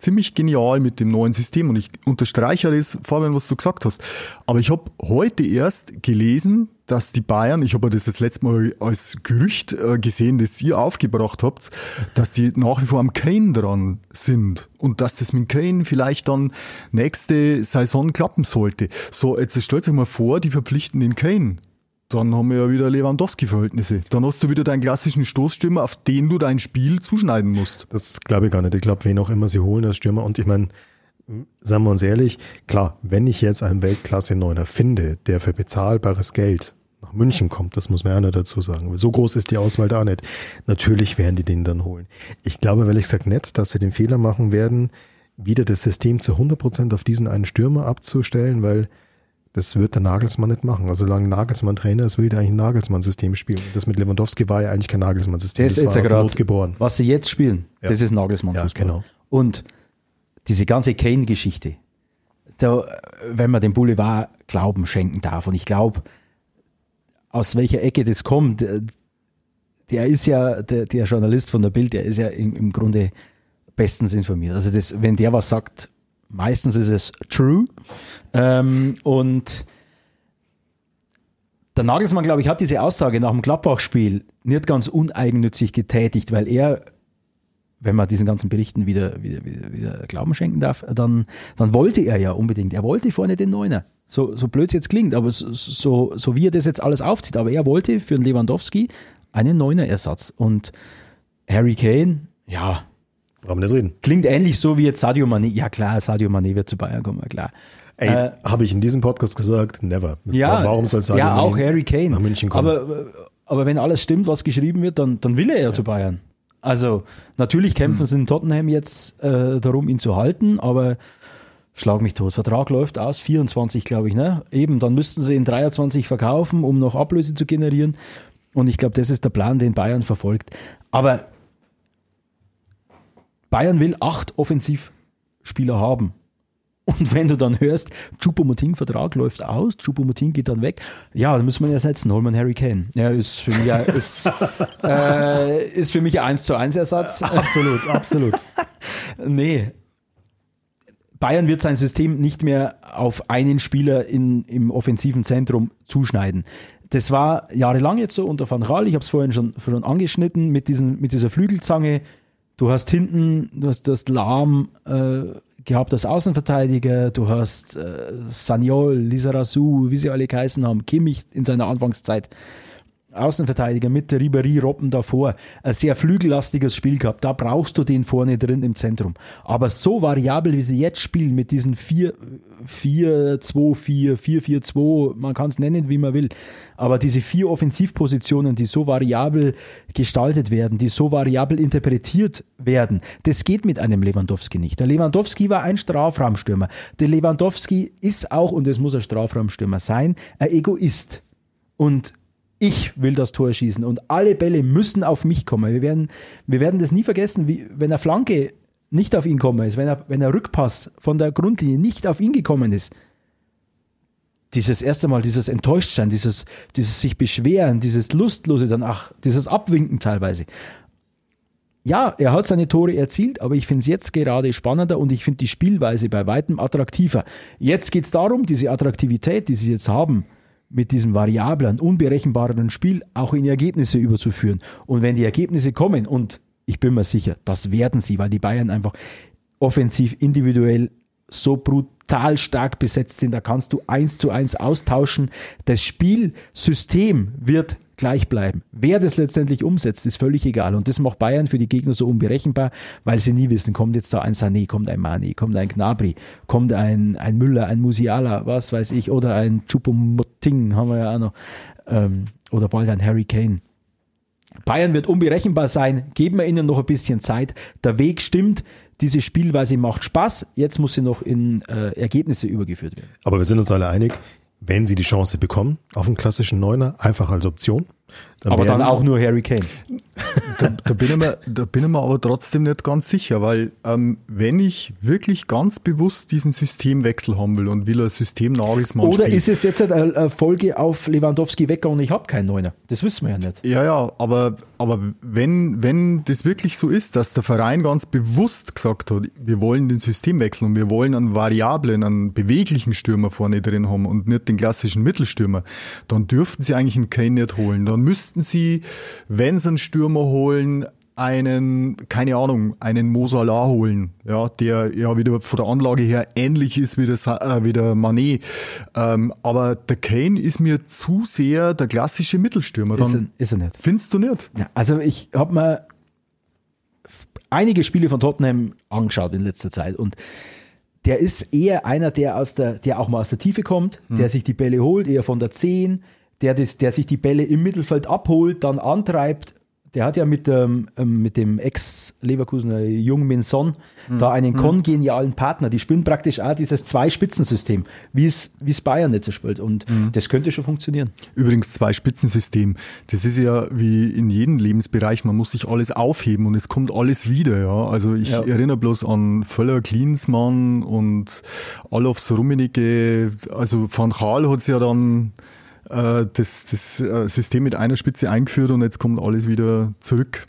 ziemlich genial mit dem neuen System und ich unterstreiche das, Fabian, was du gesagt hast. Aber ich habe heute erst gelesen, dass die Bayern, ich habe das das letzte Mal als Gerücht äh, gesehen, das ihr aufgebracht habt, dass die nach wie vor am Kane dran sind und dass das mit Kane vielleicht dann nächste Saison klappen sollte. So, jetzt stellt euch mal vor, die verpflichten den Kane. Dann haben wir ja wieder Lewandowski-Verhältnisse. Dann hast du wieder deinen klassischen Stoßstürmer, auf den du dein Spiel zuschneiden musst. Das glaube ich gar nicht. Ich glaube, wen auch immer sie holen als Stürmer. Und ich meine, sagen wir uns ehrlich, klar, wenn ich jetzt einen Weltklasse-Neuner finde, der für bezahlbares Geld nach München kommt, das muss man ja noch dazu sagen. So groß ist die Auswahl da nicht. Natürlich werden die den dann holen. Ich glaube, ehrlich gesagt nicht, dass sie den Fehler machen werden, wieder das System zu 100% auf diesen einen Stürmer abzustellen, weil das wird der Nagelsmann nicht machen. Also solange Nagelsmann Trainer ist, will der eigentlich ein Nagelsmann-System spielen. Das mit Lewandowski war ja eigentlich kein Nagelsmann-System. Das ist Das war ja gerade, geboren. was sie jetzt spielen, Ja. das ist Nagelsmann Ja, genau. Und diese ganze Kane-Geschichte, wenn man dem Boulevard Glauben schenken darf, und ich glaube, aus welcher Ecke das kommt, der- der ist ja, der, der Journalist von der Bild, der ist ja im, im Grunde bestens informiert. Also das, wenn der was sagt, meistens ist es true. Ähm, und der Nagelsmann, glaube ich, hat diese Aussage nach dem Gladbach-Spiel nicht ganz uneigennützig getätigt, weil er, wenn man diesen ganzen Berichten wieder, wieder, wieder, wieder Glauben schenken darf, dann, dann wollte er ja unbedingt, er wollte vorne den Neuner. So, so blöd es jetzt klingt, aber so, so, so wie er das jetzt alles aufzieht, aber er wollte für den Lewandowski einen Neuner-Ersatz. Und Harry Kane, ja, Brauchen wir nicht reden. klingt ähnlich so wie jetzt Sadio Mané. Ja klar, Sadio Mané wird zu Bayern kommen, klar. Ey, Äh, habe ich in diesem Podcast gesagt? Never. Ja, Warum soll Sadio ja Mané auch Harry Kane. nach München kommen? Aber, aber wenn alles stimmt, was geschrieben wird, dann, dann will er ja, zu Bayern. Also natürlich kämpfen Hm. sie in Tottenham jetzt äh, darum, ihn zu halten, aber schlag mich tot. Vertrag läuft aus, 24 glaube ich, ne? Eben, dann müssten sie in 23 verkaufen, um noch Ablöse zu generieren. Und ich glaube, das ist der Plan, den Bayern verfolgt. Aber Bayern will acht Offensivspieler haben. Und wenn du dann hörst, Choupo-Moting-Vertrag läuft aus, Choupo-Moting geht dann weg, ja, dann müssen wir ihn ersetzen, holen wir einen Harry Kane. Ja, ist für mich, ein- ist, äh, ist für mich ein 1 zu 1 Ersatz. absolut, absolut. Nee. Bayern wird sein System nicht mehr auf einen Spieler in, im offensiven Zentrum zuschneiden. Das war jahrelang jetzt so unter Van Gaal. Ich habe es vorhin schon, schon angeschnitten mit, diesen, mit dieser Flügelzange. Du hast hinten, du hast das Lahm äh, gehabt als Außenverteidiger, du hast äh, Saniol, Lizarazu, wie sie alle geheißen haben, Kimmich in seiner Anfangszeit. Außenverteidiger mit der Ribéry Robben davor. Ein sehr flügellastiges Spiel gehabt. Da brauchst du den vorne drin im Zentrum. Aber so variabel, wie sie jetzt spielen, mit diesen 4, 4, 2, 4, 4, 4, 2, man kann es nennen, wie man will. Aber diese vier Offensivpositionen, die so variabel gestaltet werden, die so variabel interpretiert werden, das geht mit einem Lewandowski nicht. Der Lewandowski war ein Strafraumstürmer. Der Lewandowski ist auch, und es muss ein Strafraumstürmer sein, ein Egoist. Und ich will das Tor schießen und alle Bälle müssen auf mich kommen. Wir werden, wir werden das nie vergessen, wie, wenn eine Flanke nicht auf ihn gekommen ist, wenn er, wenn der Rückpass von der Grundlinie nicht auf ihn gekommen ist. Dieses erste Mal, dieses Enttäuschtsein, dieses, dieses sich beschweren, dieses Lustlose dann, ach, dieses Abwinken teilweise. Ja, er hat seine Tore erzielt, aber ich finde es jetzt gerade spannender und ich finde die Spielweise bei weitem attraktiver. Jetzt geht es darum, diese Attraktivität, die sie jetzt haben, mit diesem variablen, unberechenbaren Spiel auch in Ergebnisse überzuführen. Und wenn die Ergebnisse kommen, und ich bin mir sicher, das werden sie, weil die Bayern einfach offensiv, individuell so brutal stark besetzt sind, da kannst du eins zu eins austauschen. Das Spielsystem wird gleich bleiben. Wer das letztendlich umsetzt, ist völlig egal. Und das macht Bayern für die Gegner so unberechenbar, weil sie nie wissen, kommt jetzt da ein Sané, kommt ein Mane, kommt ein Gnabry, kommt ein, ein Müller, ein Musiala, was weiß ich, oder ein Choupo-Moting, haben wir ja auch noch, ähm, oder bald ein Harry Kane. Bayern wird unberechenbar sein, geben wir ihnen noch ein bisschen Zeit. Der Weg stimmt, diese Spielweise macht Spaß, jetzt muss sie noch in äh, Ergebnisse übergeführt werden. Aber wir sind uns alle einig, wenn sie die Chance bekommen, auf einen klassischen Neuner, einfach als Option. Dann aber dann auch nur Harry Kane. Da, da, bin ich mir, da bin ich mir aber trotzdem nicht ganz sicher, weil ähm, wenn ich wirklich ganz bewusst diesen Systemwechsel haben will und will ein System Nagelsmann Oder spielen, ist es jetzt eine Folge auf Lewandowski Wecker und ich habe keinen Neuner? Das wissen wir ja nicht. Ja, ja, aber, aber wenn, wenn das wirklich so ist, dass der Verein ganz bewusst gesagt hat, wir wollen den Systemwechsel und wir wollen einen variablen, einen beweglichen Stürmer vorne drin haben und nicht den klassischen Mittelstürmer, dann dürften sie eigentlich einen Kane nicht holen. Dann müssten sie, wenn sie einen Stürmer holen, einen, keine Ahnung, einen Mosala holen, ja, der ja wieder von der Anlage her ähnlich ist wie der, äh, wie der Manet. Ähm, aber der Kane ist mir zu sehr der klassische Mittelstürmer. Dann ist, er, ist er nicht. Findest du nicht? Ja, also ich habe mir einige Spiele von Tottenham angeschaut in letzter Zeit und der ist eher einer, der aus der, der auch mal aus der Tiefe kommt, hm. der sich die Bälle holt, eher von der 10, der, das, der sich die Bälle im Mittelfeld abholt, dann antreibt. Der hat ja mit, ähm, ähm mit dem Ex-Leverkusener Jung Min Son mhm. da einen mhm. kongenialen Partner. Die spielen praktisch auch dieses Zwei-Spitzensystem, wie es, wie es Bayern jetzt spielt. Und mhm. das könnte schon funktionieren. Übrigens, Zwei-Spitzensystem. Das ist ja wie in jedem Lebensbereich. Man muss sich alles aufheben und es kommt alles wieder. Ja. Also ich ja. erinnere bloß an Völler Klinsmann und Olofs Rummenigge. Also Van Gaal hat es ja dann äh, das, das äh, System mit einer Spitze eingeführt und jetzt kommt alles wieder zurück.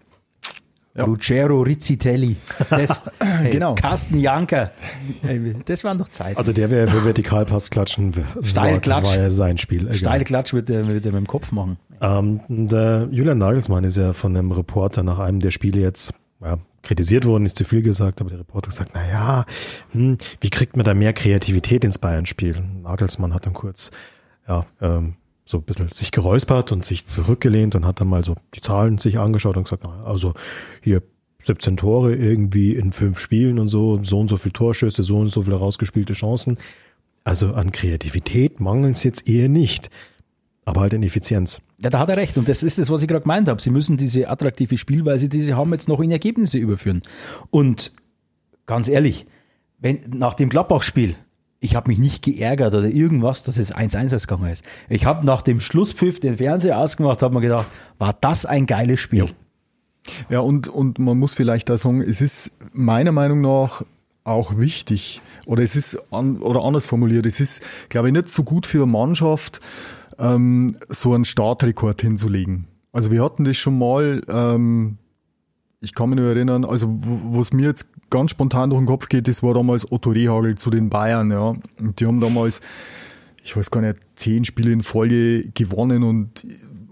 Ja. Ruggero Rizzitelli, das, hey, genau. Carsten Janker, das waren doch Zeiten. Also der wäre für Vertikalpass klatschen, das, war, das war ja sein Spiel. Steile Klatsch wird er, wird er mit dem Kopf machen. Ähm, der Julian Nagelsmann ist ja von einem Reporter nach einem der Spiele jetzt ja, kritisiert worden, ist zu viel gesagt, aber der Reporter sagt, na ja, hm, wie kriegt man da mehr Kreativität ins Bayern-Spiel? Nagelsmann hat dann kurz ja, ähm, so ein bisschen sich geräuspert und sich zurückgelehnt und hat dann mal so die Zahlen sich angeschaut und gesagt, also hier 17 Tore irgendwie in fünf Spielen und so, so und so viele Torschüsse, so und so viele rausgespielte Chancen. Also an Kreativität mangeln es jetzt eher nicht, aber halt in Effizienz. Ja, da hat er recht. Und das ist das, was ich gerade gemeint habe. Sie müssen diese attraktive Spielweise, die sie haben, jetzt noch in Ergebnisse überführen. Und ganz ehrlich, wenn nach dem Gladbach-Spiel ich habe mich nicht geärgert oder irgendwas, dass es 1-1 ausgegangen ist. Ich habe nach dem Schlusspfiff den Fernseher ausgemacht, habe mir gedacht, war das ein geiles Spiel. Ja, und, und man muss vielleicht da sagen, es ist meiner Meinung nach auch wichtig, oder es ist, an, oder anders formuliert, es ist, glaube ich, nicht so gut für eine Mannschaft, ähm, so einen Startrekord hinzulegen. Also wir hatten das schon mal, ähm, ich kann mich nur erinnern, also was mir jetzt ganz spontan durch den Kopf geht, das war damals Otto Rehagel zu den Bayern, ja. Und die haben damals, ich weiß gar nicht, zehn Spiele in Folge gewonnen und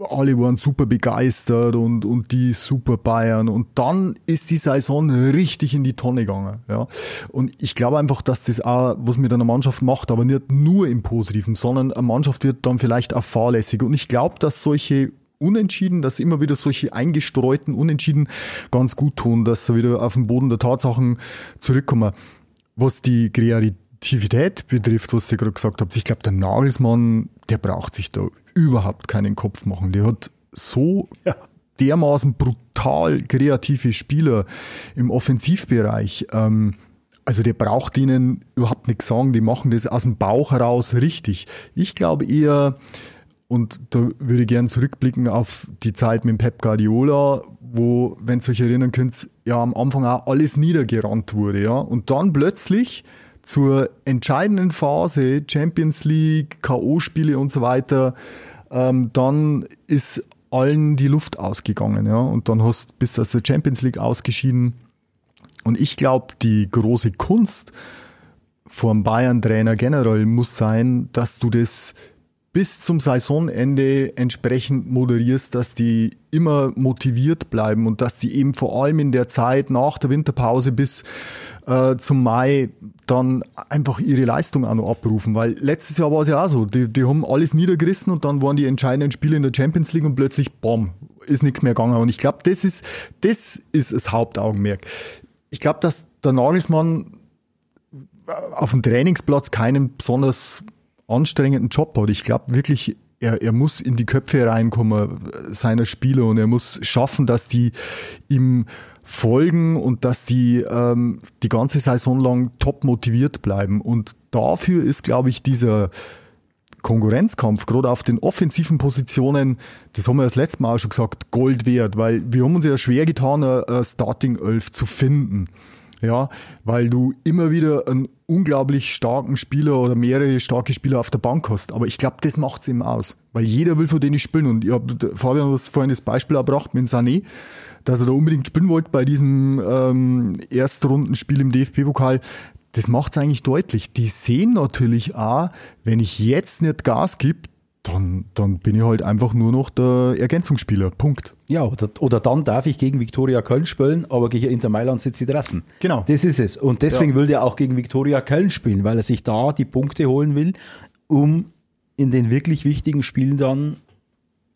alle waren super begeistert und, und die super Bayern. Und dann ist die Saison richtig in die Tonne gegangen. Ja. Und ich glaube einfach, dass das auch was mit einer Mannschaft macht, aber nicht nur im Positiven, sondern eine Mannschaft wird dann vielleicht auch fahrlässig. Und ich glaube, dass solche Unentschieden, dass immer wieder solche eingestreuten Unentschieden ganz gut tun, dass sie wieder auf den Boden der Tatsachen zurückkommen. Was die Kreativität betrifft, was ihr gerade gesagt habt, ich glaube, der Nagelsmann, der braucht sich da überhaupt keinen Kopf machen. Der hat so ja. dermaßen brutal kreative Spieler im Offensivbereich. Ähm, also der braucht ihnen überhaupt nichts sagen, die machen das aus dem Bauch heraus richtig. Ich glaube eher, und da würde ich gerne zurückblicken auf die Zeit mit Pep Guardiola, wo, wenn ihr euch erinnern könnt, ja am Anfang auch alles niedergerannt wurde. Ja? Und dann plötzlich zur entscheidenden Phase, Champions League, K.O.-Spiele und so weiter, ähm, dann ist allen die Luft ausgegangen. Ja? Und dann hast bis aus der Champions League ausgeschieden. Und ich glaube, die große Kunst vom Bayern-Trainer generell muss sein, dass du das bis zum Saisonende entsprechend moderierst, dass die immer motiviert bleiben und dass die eben vor allem in der Zeit nach der Winterpause bis äh, zum Mai dann einfach ihre Leistung auch noch abrufen. Weil letztes Jahr war es ja auch so, die, die haben alles niedergerissen und dann waren die entscheidenden Spiele in der Champions League und plötzlich, bam, ist nichts mehr gegangen. Und ich glaube, das ist, das ist das Hauptaugenmerk. Ich glaube, dass der Nagelsmann auf dem Trainingsplatz keinen besonders anstrengenden Job hat. Ich glaube wirklich, er, er muss in die Köpfe reinkommen seiner Spieler und er muss schaffen, dass die ihm folgen und dass die ähm, die ganze Saison lang top motiviert bleiben. Und dafür ist, glaube ich, dieser Konkurrenzkampf, gerade auf den offensiven Positionen, das haben wir das letzte Mal auch schon gesagt, Gold wert, weil wir haben uns ja schwer getan, eine Starting 11 zu finden. Ja, weil du immer wieder einen unglaublich starken Spieler oder mehrere starke Spieler auf der Bank hast. Aber ich glaube, das macht's eben aus. Weil jeder will von denen spielen. Und ich hab, Fabian hat vorhin das Beispiel erbracht mit Sané, dass er da unbedingt spielen wollte bei diesem ähm, Erstrundenspiel im DFB-Pokal. Das macht's eigentlich deutlich. Die sehen natürlich auch, wenn ich jetzt nicht Gas gebe, dann, dann bin ich halt einfach nur noch der Ergänzungsspieler. Punkt. Ja, oder, oder dann darf ich gegen Viktoria Köln spielen, aber gegen Inter Mailand sitze ich draußen. Genau. Das ist es. Und deswegen Ja. will er auch gegen Viktoria Köln spielen, weil er sich da die Punkte holen will, um in den wirklich wichtigen Spielen dann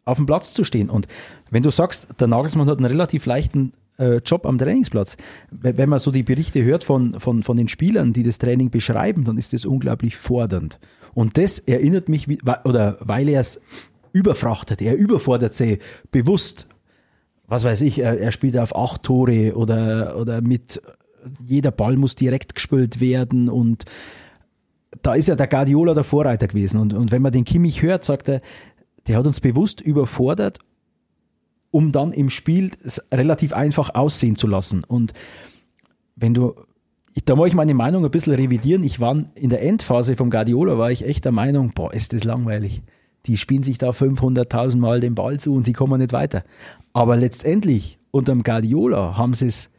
auf dem Platz zu stehen. Und wenn du sagst, der Nagelsmann hat einen relativ leichten äh, Job am Trainingsplatz, we- wenn man so die Berichte hört von, von, von den Spielern, die das Training beschreiben, dann ist das unglaublich fordernd. Und das erinnert mich, wie, oder weil er es überfrachtet, er überfordert sie bewusst. Was weiß ich, er, er spielt auf acht Tore oder, oder mit jeder Ball muss direkt gespielt werden und da ist ja der Guardiola der Vorreiter gewesen. Und, und wenn man den Kimmich hört, sagt er, der hat uns bewusst überfordert, um dann im Spiel es relativ einfach aussehen zu lassen. Und wenn du, da muss ich meine Meinung ein bisschen revidieren. Ich war in der Endphase vom Guardiola, war ich echt der Meinung, boah, ist das langweilig. Die spielen sich da 500.000 Mal den Ball zu und die kommen nicht weiter. Aber letztendlich, unterm Guardiola haben sie es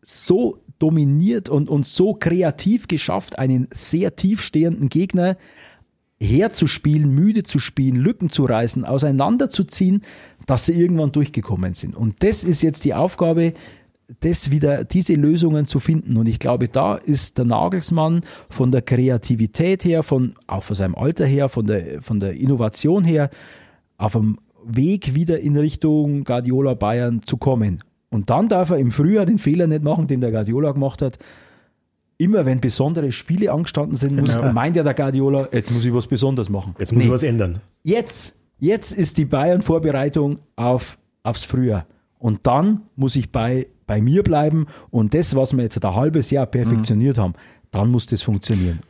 so dominiert und, und so kreativ geschafft, einen sehr tiefstehenden Gegner herzuspielen, müde zu spielen, Lücken zu reißen, auseinanderzuziehen, dass sie irgendwann durchgekommen sind. Und das ist jetzt die Aufgabe, das wieder, diese Lösungen zu finden. Und ich glaube, da ist der Nagelsmann von der Kreativität her, von, auch von seinem Alter her, von der, von der Innovation her, auf dem Weg wieder in Richtung Guardiola Bayern zu kommen. Und dann darf er im Frühjahr den Fehler nicht machen, den der Guardiola gemacht hat. Immer wenn besondere Spiele angestanden sind, muss, meint ja der Guardiola, jetzt muss ich was Besonderes machen. Jetzt muss Nee. ich was ändern. Jetzt, jetzt ist die Bayern-Vorbereitung auf, aufs Frühjahr. Und dann muss ich bei, bei mir bleiben und das, was wir jetzt ein halbes Jahr perfektioniert haben, dann muss das funktionieren.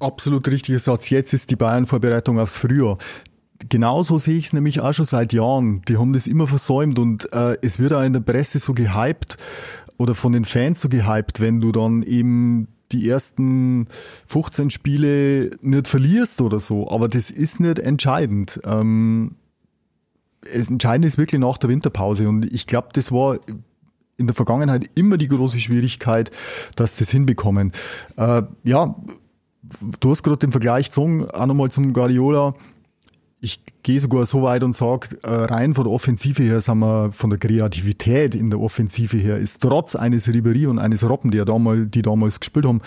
Absolut richtiger Satz. Jetzt ist die Bayern-Vorbereitung aufs Frühjahr. Genauso sehe ich es nämlich auch schon seit Jahren. Die haben das immer versäumt und äh, es wird auch in der Presse so gehypt oder von den Fans so gehypt, wenn du dann eben die ersten 15 Spiele nicht verlierst oder so. Aber das ist nicht entscheidend. Ähm, es entscheidend ist wirklich nach der Winterpause und ich glaube, das war in der Vergangenheit immer die große Schwierigkeit, dass das hinbekommen. Äh, ja, du hast gerade den Vergleich gezogen, auch nochmal zum Guardiola. Ich gehe sogar so weit und sage, äh, rein von der Offensive her, sind wir von der Kreativität in der Offensive her, ist trotz eines Ribery und eines Robben, die, ja damals, die damals gespielt haben,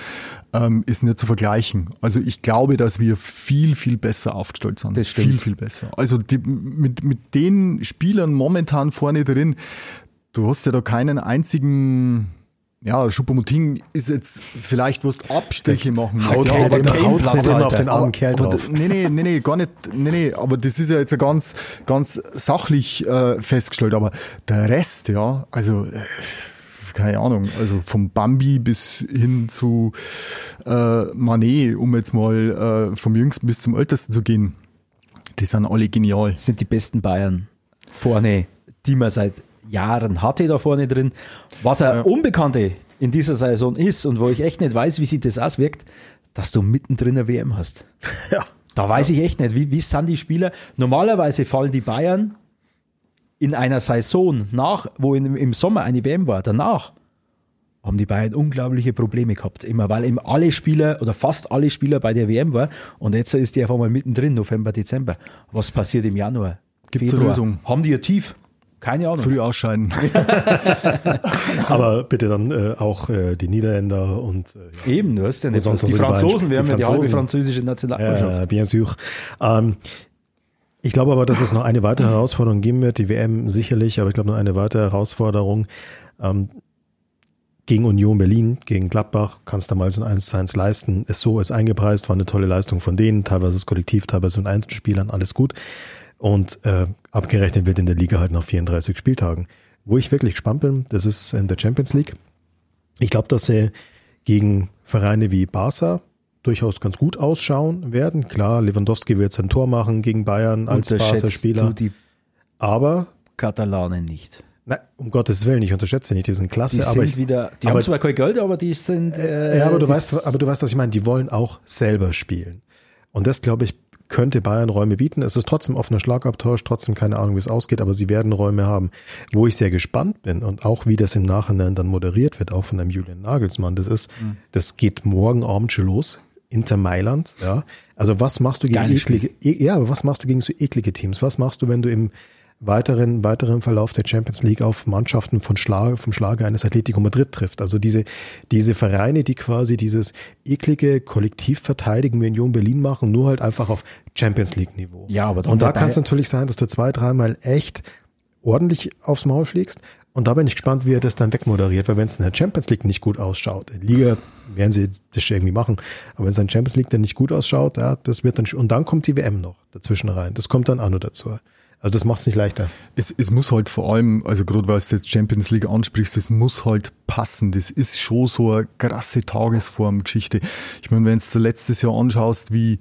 ähm, ist nicht zu vergleichen. Also ich glaube, dass wir viel, viel besser aufgestellt sind. Das stimmt. Viel, viel besser. Also die, mit, mit den Spielern momentan vorne drin, du hast ja da keinen einzigen ja, Schuppomoting ist jetzt vielleicht, wo du Abstriche machen musst. Haut's ja, aber haut's nicht immer auf den armen Kerl aber drauf. nee, nee, nee, nee, gar nicht. Nee, nee, aber das ist ja jetzt ganz, ganz sachlich äh, festgestellt. Aber der Rest, ja, also äh, keine Ahnung, also vom Bambi bis hin zu äh, Manet, um jetzt mal äh, vom Jüngsten bis zum Ältesten zu gehen, die sind alle genial. Das sind die besten Bayern vorne, die man seit Jahren hatte da vorne drin. Was er Unbekannte in dieser Saison ist und wo ich echt nicht weiß, wie sich das auswirkt, dass du mittendrin eine WM hast. Ja. Da weiß ich echt nicht, wie, wie sind die Spieler. Normalerweise fallen die Bayern in einer Saison nach, wo in, im Sommer eine WM war, danach haben die Bayern unglaubliche Probleme gehabt. Immer, weil eben alle Spieler oder fast alle Spieler bei der WM war und jetzt ist die einfach mal mittendrin, November, Dezember. Was passiert im Januar? Gibt's eine Lösung? Haben die ihr Tief? Keine Ahnung. Früh ausscheiden. Aber bitte dann äh, auch äh, die Niederländer und äh, Eben, du hast ja nicht. sonst Die die Franzosen, wir haben die ja die halbe französische Nationalmannschaft. Äh, bien sûr. Ähm, ich glaube aber, dass es noch eine weitere Herausforderung geben wird. Die WM sicherlich, aber ich glaube noch eine weitere Herausforderung. Ähm, gegen Union Berlin, gegen Gladbach, kannst du mal so ein 1 zu 1 leisten. Ist so, ist eingepreist, war eine tolle Leistung von denen, teilweise das Kollektiv, teilweise von Einzelspielern, alles gut. Und äh, abgerechnet wird in der Liga halt nach 34 Spieltagen. Wo ich wirklich gespannt bin, das ist in der Champions League. Ich glaube, dass sie gegen Vereine wie Barca durchaus ganz gut ausschauen werden. Klar, Lewandowski wird sein Tor machen gegen Bayern als Barca-Spieler. Aber, Katalanen nicht. nein, um Gottes Willen, ich unterschätze nicht, die sind klasse. Die aber sind ich, wieder, die aber- haben zwar kein Geld, aber die sind. Äh, ja, aber du die weißt, aber du weißt, was ich meine. Die wollen auch selber spielen. Und das, glaube ich, könnte Bayern Räume bieten. Es ist trotzdem offener Schlagabtausch, trotzdem keine Ahnung, wie es ausgeht, aber sie werden Räume haben. Wo ich sehr gespannt bin und auch wie das im Nachhinein dann moderiert wird, auch von einem Julian Nagelsmann, das ist, Mhm. das geht morgen Abend schon los. Inter Mailand, ja. Also was machst du gegen eklige, e, ja, aber was machst du gegen so eklige Teams? Was machst du, wenn du im weiteren, weiteren Verlauf der Champions League auf Mannschaften von Schlag, vom Schlager eines Atletico Madrid trifft? Also diese, diese Vereine, die quasi dieses eklige Kollektivverteidigen wie Union Berlin machen, nur halt einfach auf Champions League Niveau. Ja, aber Und da kann es natürlich sein, dass du zwei, dreimal echt ordentlich aufs Maul fliegst. Und da bin ich gespannt, wie er das dann wegmoderiert, weil wenn es in der Champions League nicht gut ausschaut, in der Liga werden sie das schon irgendwie machen, aber wenn es in der Champions League dann nicht gut ausschaut, ja, das wird dann, und dann kommt die WM noch dazwischen rein. Das kommt dann auch noch dazu. Also das macht es nicht leichter. Es, es muss halt vor allem, also gerade weil du jetzt Champions League ansprichst, es muss halt passen. Das ist schon so eine krasse Tagesformgeschichte. Ich meine, wenn du letztes Jahr anschaust, wie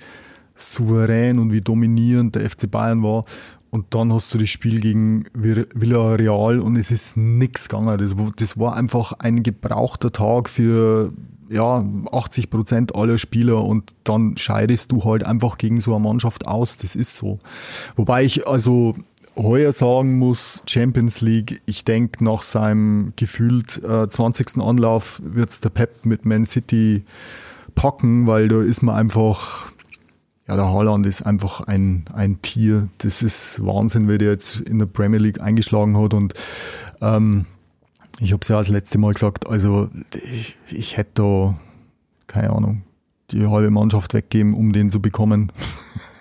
souverän und wie dominierend der FC Bayern war und dann hast du das Spiel gegen Villarreal und es ist nix gegangen. Das, das war einfach ein gebrauchter Tag für ja, 80 Prozent aller Spieler und dann scheidest du halt einfach gegen so eine Mannschaft aus. Das ist so. Wobei ich also heuer sagen muss, Champions League, ich denke nach seinem gefühlt äh, 20. Anlauf wird's der Pep mit Man City packen, weil da ist man einfach, ja, der Haaland ist einfach ein, ein Tier. Das ist Wahnsinn, wie der jetzt in der Premier League eingeschlagen hat und ähm, ich habe es ja das letzte Mal gesagt, also ich, ich hätte da, keine Ahnung, die halbe Mannschaft weggeben, um den zu bekommen.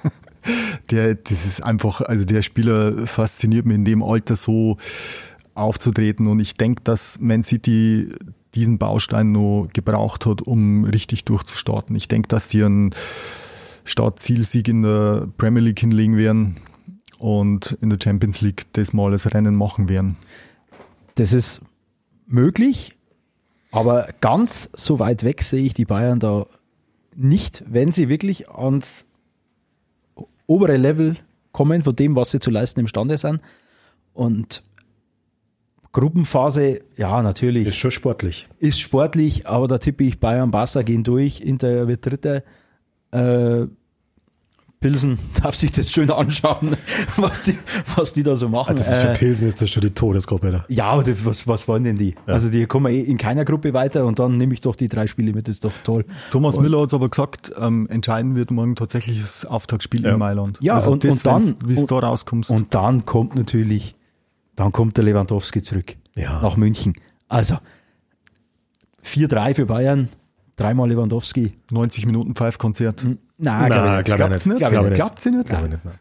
der, das ist einfach, also der Spieler fasziniert mich in dem Alter so aufzutreten und ich denke, dass Man City diesen Baustein noch gebraucht hat, um richtig durchzustarten. Ich denke, dass die einen Start-Zielsieg in der Premier League hinlegen werden und in der Champions League das mal als Rennen machen werden. Das ist möglich, aber ganz so weit weg sehe ich die Bayern da nicht, wenn sie wirklich ans obere Level kommen von dem, was sie zu leisten imstande sind. Und Gruppenphase, ja, natürlich. Ist schon sportlich. ist sportlich, aber da tippe ich Bayern, Barca gehen durch, Inter wird Dritter. Äh, Pilsen darf sich das schön anschauen, was die, was die da so machen. Also das ist für Äh, Pilsen ist das schon die Todesgruppe. Da. ja, was, was wollen denn die? Also die kommen eh in keiner Gruppe weiter und dann nehme ich doch die drei Spiele mit, das ist doch toll. Thomas Müller hat aber gesagt, ähm, entscheiden wird morgen tatsächlich das Auftaktspiel Ja. in Mailand. Ja, also und- das, und dann- wie es und- da rauskommst. Und dann kommt natürlich, dann kommt der Lewandowski zurück Ja. nach München. Also 4-3 für Bayern, dreimal Lewandowski. 90 Minuten Pfeifkonzert. Nein, Na, glaube ich nicht. glaube ich nicht. Glaube. Glaubt sie nicht? Glaube ich nicht. nein.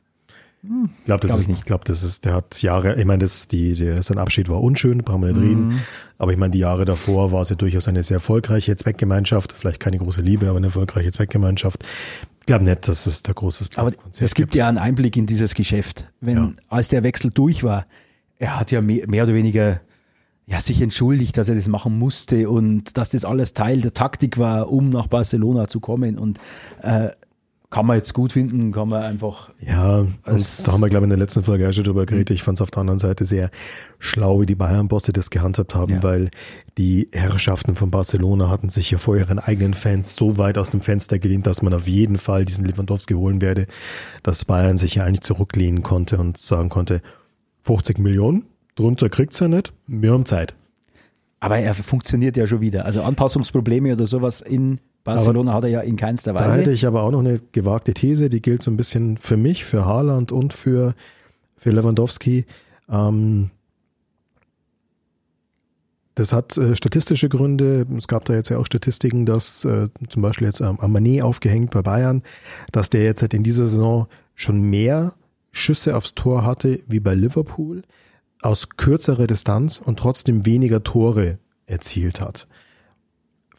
Ich glaube, das Glaub ich ist, nicht. ich glaube, das ist, der hat Jahre, ich meine, das, die, der, sein Abschied war unschön, brauchen wir nicht reden. Aber ich meine, die Jahre davor war es ja durchaus eine sehr erfolgreiche Zweckgemeinschaft, vielleicht keine große Liebe, aber eine erfolgreiche Zweckgemeinschaft. Ich glaube nicht, dass es da großes Aber es gibt ja einen Einblick in dieses Geschäft. Wenn, Ja. als der Wechsel durch war, er hat ja mehr, mehr oder weniger ja, sich entschuldigt, dass er das machen musste und dass das alles Teil der Taktik war, um nach Barcelona zu kommen. Und äh, kann man jetzt gut finden, kann man einfach. Ja, und da haben wir, glaube ich, in der letzten Folge auch schon drüber geredet. Ich fand es auf der anderen Seite sehr schlau, wie die Bayern-Bosse das gehandhabt haben, Ja. weil die Herrschaften von Barcelona hatten sich ja vor ihren eigenen Fans so weit aus dem Fenster gelehnt, dass man auf jeden Fall diesen Lewandowski holen werde, dass Bayern sich ja eigentlich zurücklehnen konnte und sagen konnte, 50 Millionen, drunter kriegt's ja nicht, wir haben Zeit. Aber er funktioniert ja schon wieder. Also Anpassungsprobleme oder sowas in Barcelona hat er ja in keinster Da hätte Weise. ich aber auch noch eine gewagte These, die gilt so ein bisschen für mich, für Haaland und für, für Lewandowski. Ähm, das hat äh, statistische Gründe. Es gab da jetzt ja auch Statistiken, dass äh, zum Beispiel jetzt am am Manet aufgehängt bei Bayern, dass der jetzt halt in dieser Saison schon mehr Schüsse aufs Tor hatte wie bei Liverpool aus kürzerer Distanz und trotzdem weniger Tore erzielt hat.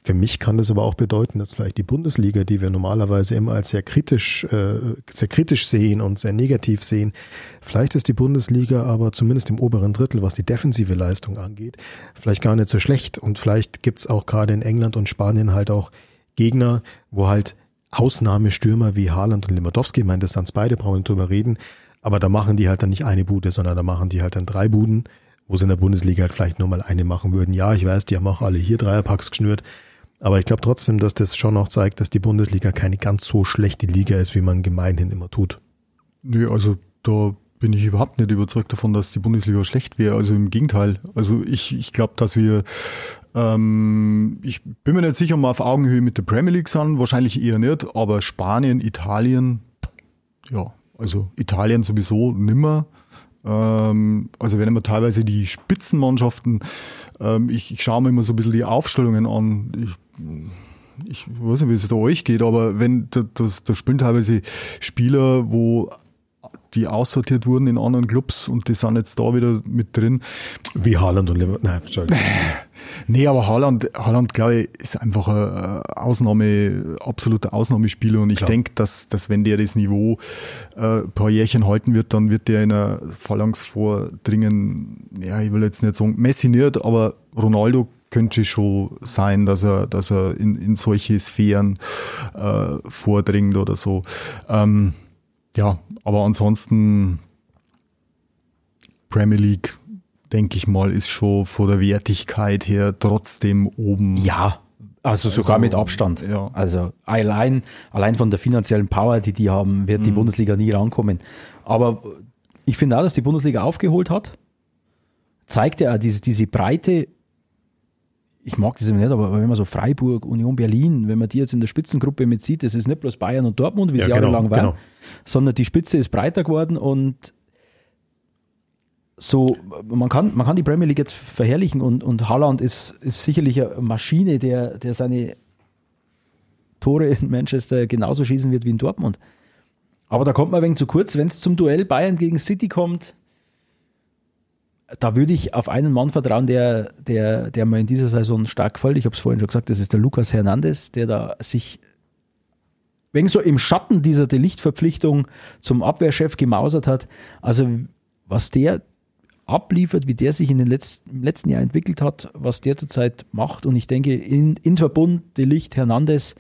Für mich kann das aber auch bedeuten, dass vielleicht die Bundesliga, die wir normalerweise immer als sehr kritisch, äh, sehr kritisch sehen und sehr negativ sehen, vielleicht ist die Bundesliga aber zumindest im oberen Drittel, was die defensive Leistung angeht, vielleicht gar nicht so schlecht. Und vielleicht gibt's auch gerade in England und Spanien halt auch Gegner, wo halt Ausnahmestürmer wie Haaland und Lewandowski, ich meine, das sind beide, brauchen wir nicht drüber reden, aber da machen die halt dann nicht eine Bude, sondern da machen die halt dann drei Buden, wo sie in der Bundesliga halt vielleicht nur mal eine machen würden. Ja, ich weiß, die haben auch alle hier Dreierpacks geschnürt, aber ich glaube trotzdem, dass das schon noch zeigt, dass die Bundesliga keine ganz so schlechte Liga ist, wie man gemeinhin immer tut. Nö, also da bin ich überhaupt nicht überzeugt davon, dass die Bundesliga schlecht wäre. Also im Gegenteil. Also ich, ich glaube, dass wir, ähm, ich bin mir nicht sicher, wir auf Augenhöhe mit der Premier League sind. Wahrscheinlich eher nicht. Aber Spanien, Italien, ja, also Italien sowieso nimmer. Ähm, also wenn man teilweise die Spitzenmannschaften, ähm, ich, ich schaue mir immer so ein bisschen die Aufstellungen an. Ich, ich weiß nicht, wie es da euch geht, aber wenn das, da spielen teilweise Spieler, wo die aussortiert wurden in anderen Clubs und die sind jetzt da wieder mit drin. Wie Haaland und Lever Nein. Nee, aber Haaland, Haaland glaube ich, ist einfach ein Ausnahme, absoluter Ausnahmespieler und ich denke, dass, dass wenn der das Niveau äh, ein paar Jährchen halten wird, dann wird der in einer Phalanx vordringen, ja, ich will jetzt nicht sagen, Messi nicht, aber Ronaldo könnte schon sein, dass er, dass er in, in solche Sphären äh, vordringt oder so. Ähm, ja, aber ansonsten Premier League, denke ich mal, ist schon von der Wertigkeit her trotzdem oben. Ja, also sogar Also, mit Abstand. ja. Also allein, allein von der finanziellen Power, die die haben, wird die Mhm. Bundesliga nie rankommen. Aber ich finde auch, dass die Bundesliga aufgeholt hat. Zeigt ja auch diese, diese Breite. Ich mag das immer nicht, aber wenn man so Freiburg, Union Berlin, wenn man die jetzt in der Spitzengruppe mit sieht, das ist nicht bloß Bayern und Dortmund, wie Ja, es genau, jahrelang war, genau. sondern die Spitze ist breiter geworden und so, man kann, man kann die Premier League jetzt verherrlichen und, und Haaland ist, ist sicherlich eine Maschine, der, der seine Tore in Manchester genauso schießen wird wie in Dortmund. Aber da kommt man ein wenig zu kurz, wenn es zum Duell Bayern gegen City kommt. Da würde ich auf einen Mann vertrauen, der, der, der mir in dieser Saison stark gefällt. Ich habe es vorhin schon gesagt, das ist der Lukas Hernandez, der da sich wegen so im Schatten dieser Delichtverpflichtung zum Abwehrchef gemausert hat. Also was der abliefert, wie der sich in den letzten, im letzten Jahr entwickelt hat, was der zurzeit macht. Und ich denke, in, in Verbund Delicht Hernandez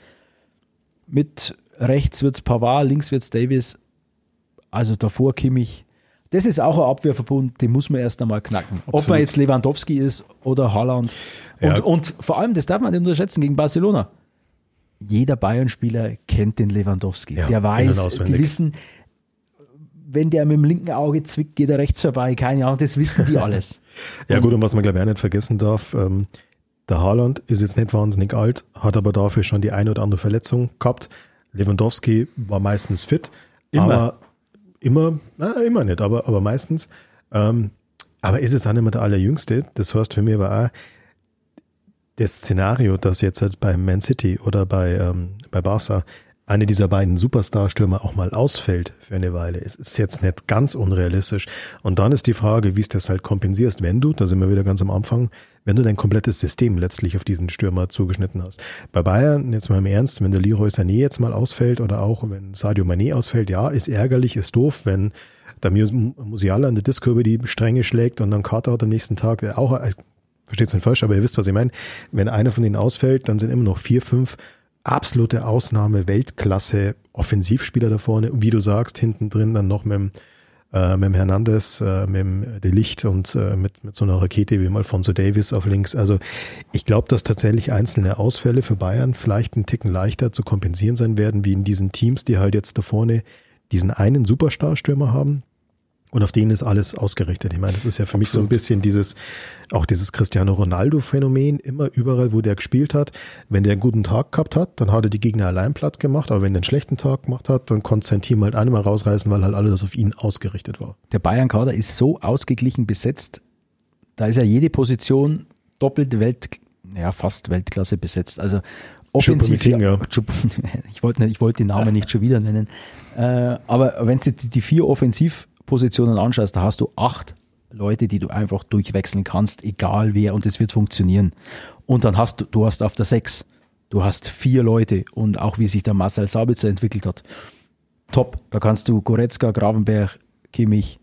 mit rechts wird's Pavard, links wird's Davis. Also davor Kimmich. Das ist auch ein Abwehrverbund, den muss man erst einmal knacken. Ob man Absolut. jetzt Lewandowski ist oder Haaland. Und, Ja. und vor allem, das darf man nicht unterschätzen, gegen Barcelona. Jeder Bayern-Spieler kennt den Lewandowski. Ja, der weiß, die wissen, wenn der mit dem linken Auge zwickt, geht er rechts vorbei. Keine Ahnung, das wissen die alles. Ja gut, und was man glaube ich auch nicht vergessen darf, ähm, der Haaland ist jetzt nicht wahnsinnig alt, hat aber dafür schon die eine oder andere Verletzung gehabt. Lewandowski war meistens fit, Immer. aber immer, na, immer nicht, aber, aber meistens. Ähm, aber ist es auch nicht mehr der Allerjüngste. Das heißt für mich aber auch, das Szenario, dass jetzt halt bei Man City oder bei, ähm, bei Barca eine dieser beiden Superstar-Stürmer auch mal ausfällt für eine Weile, ist, ist jetzt nicht ganz unrealistisch. Und dann ist die Frage, wie es das halt kompensierst, wenn du, da sind wir wieder ganz am Anfang, wenn du dein komplettes System letztlich auf diesen Stürmer zugeschnitten hast. Bei Bayern, jetzt mal im Ernst, wenn der Leroy Sané jetzt mal ausfällt oder auch wenn Sadio Mané ausfällt, ja, ist ärgerlich, ist doof, wenn der Mus- Musiala in der Disco über die Stränge schlägt und dann Carter hat am nächsten Tag der auch, äh, versteht's nicht falsch, aber ihr wisst, was ich meine. Wenn einer von denen ausfällt, dann sind immer noch vier, fünf absolute Ausnahme, Weltklasse Offensivspieler da vorne. Wie du sagst, hinten drin dann noch mit dem, äh, mit dem Hernandez, äh, mit dem De Licht und äh, mit, mit so einer Rakete wie mal Alfonso Davis auf links. Also ich glaube, dass tatsächlich einzelne Ausfälle für Bayern vielleicht einen Ticken leichter zu kompensieren sein werden, wie in diesen Teams, die halt jetzt da vorne diesen einen Superstar-Stürmer haben, und auf den ist alles ausgerichtet. Ich meine, das ist ja für mich so ein bisschen dieses, auch dieses Cristiano Ronaldo-Phänomen, immer überall, wo der gespielt hat. Wenn der einen guten Tag gehabt hat, dann hat er die Gegner allein platt gemacht, aber wenn der einen schlechten Tag gemacht hat, dann konnte sein Team halt einmal rausreißen, weil halt alles auf ihn ausgerichtet war. Der Bayern-Kader ist so ausgeglichen besetzt, da ist ja jede Position doppelt Welt, ja, fast Weltklasse besetzt. Also offensiv. Ja. Ich wollte wollte die Namen nicht schon wieder nennen. Äh, aber wenn du die, vier Offensivpositionen anschaust, da hast du acht Leute, die du einfach durchwechseln kannst, egal wer, und es wird funktionieren. Und dann hast du, du hast auf der sechs, du hast vier Leute und auch wie sich der Marcel Sabitzer entwickelt hat. Top. Da kannst du Goretzka, Gravenberg, Kimmich,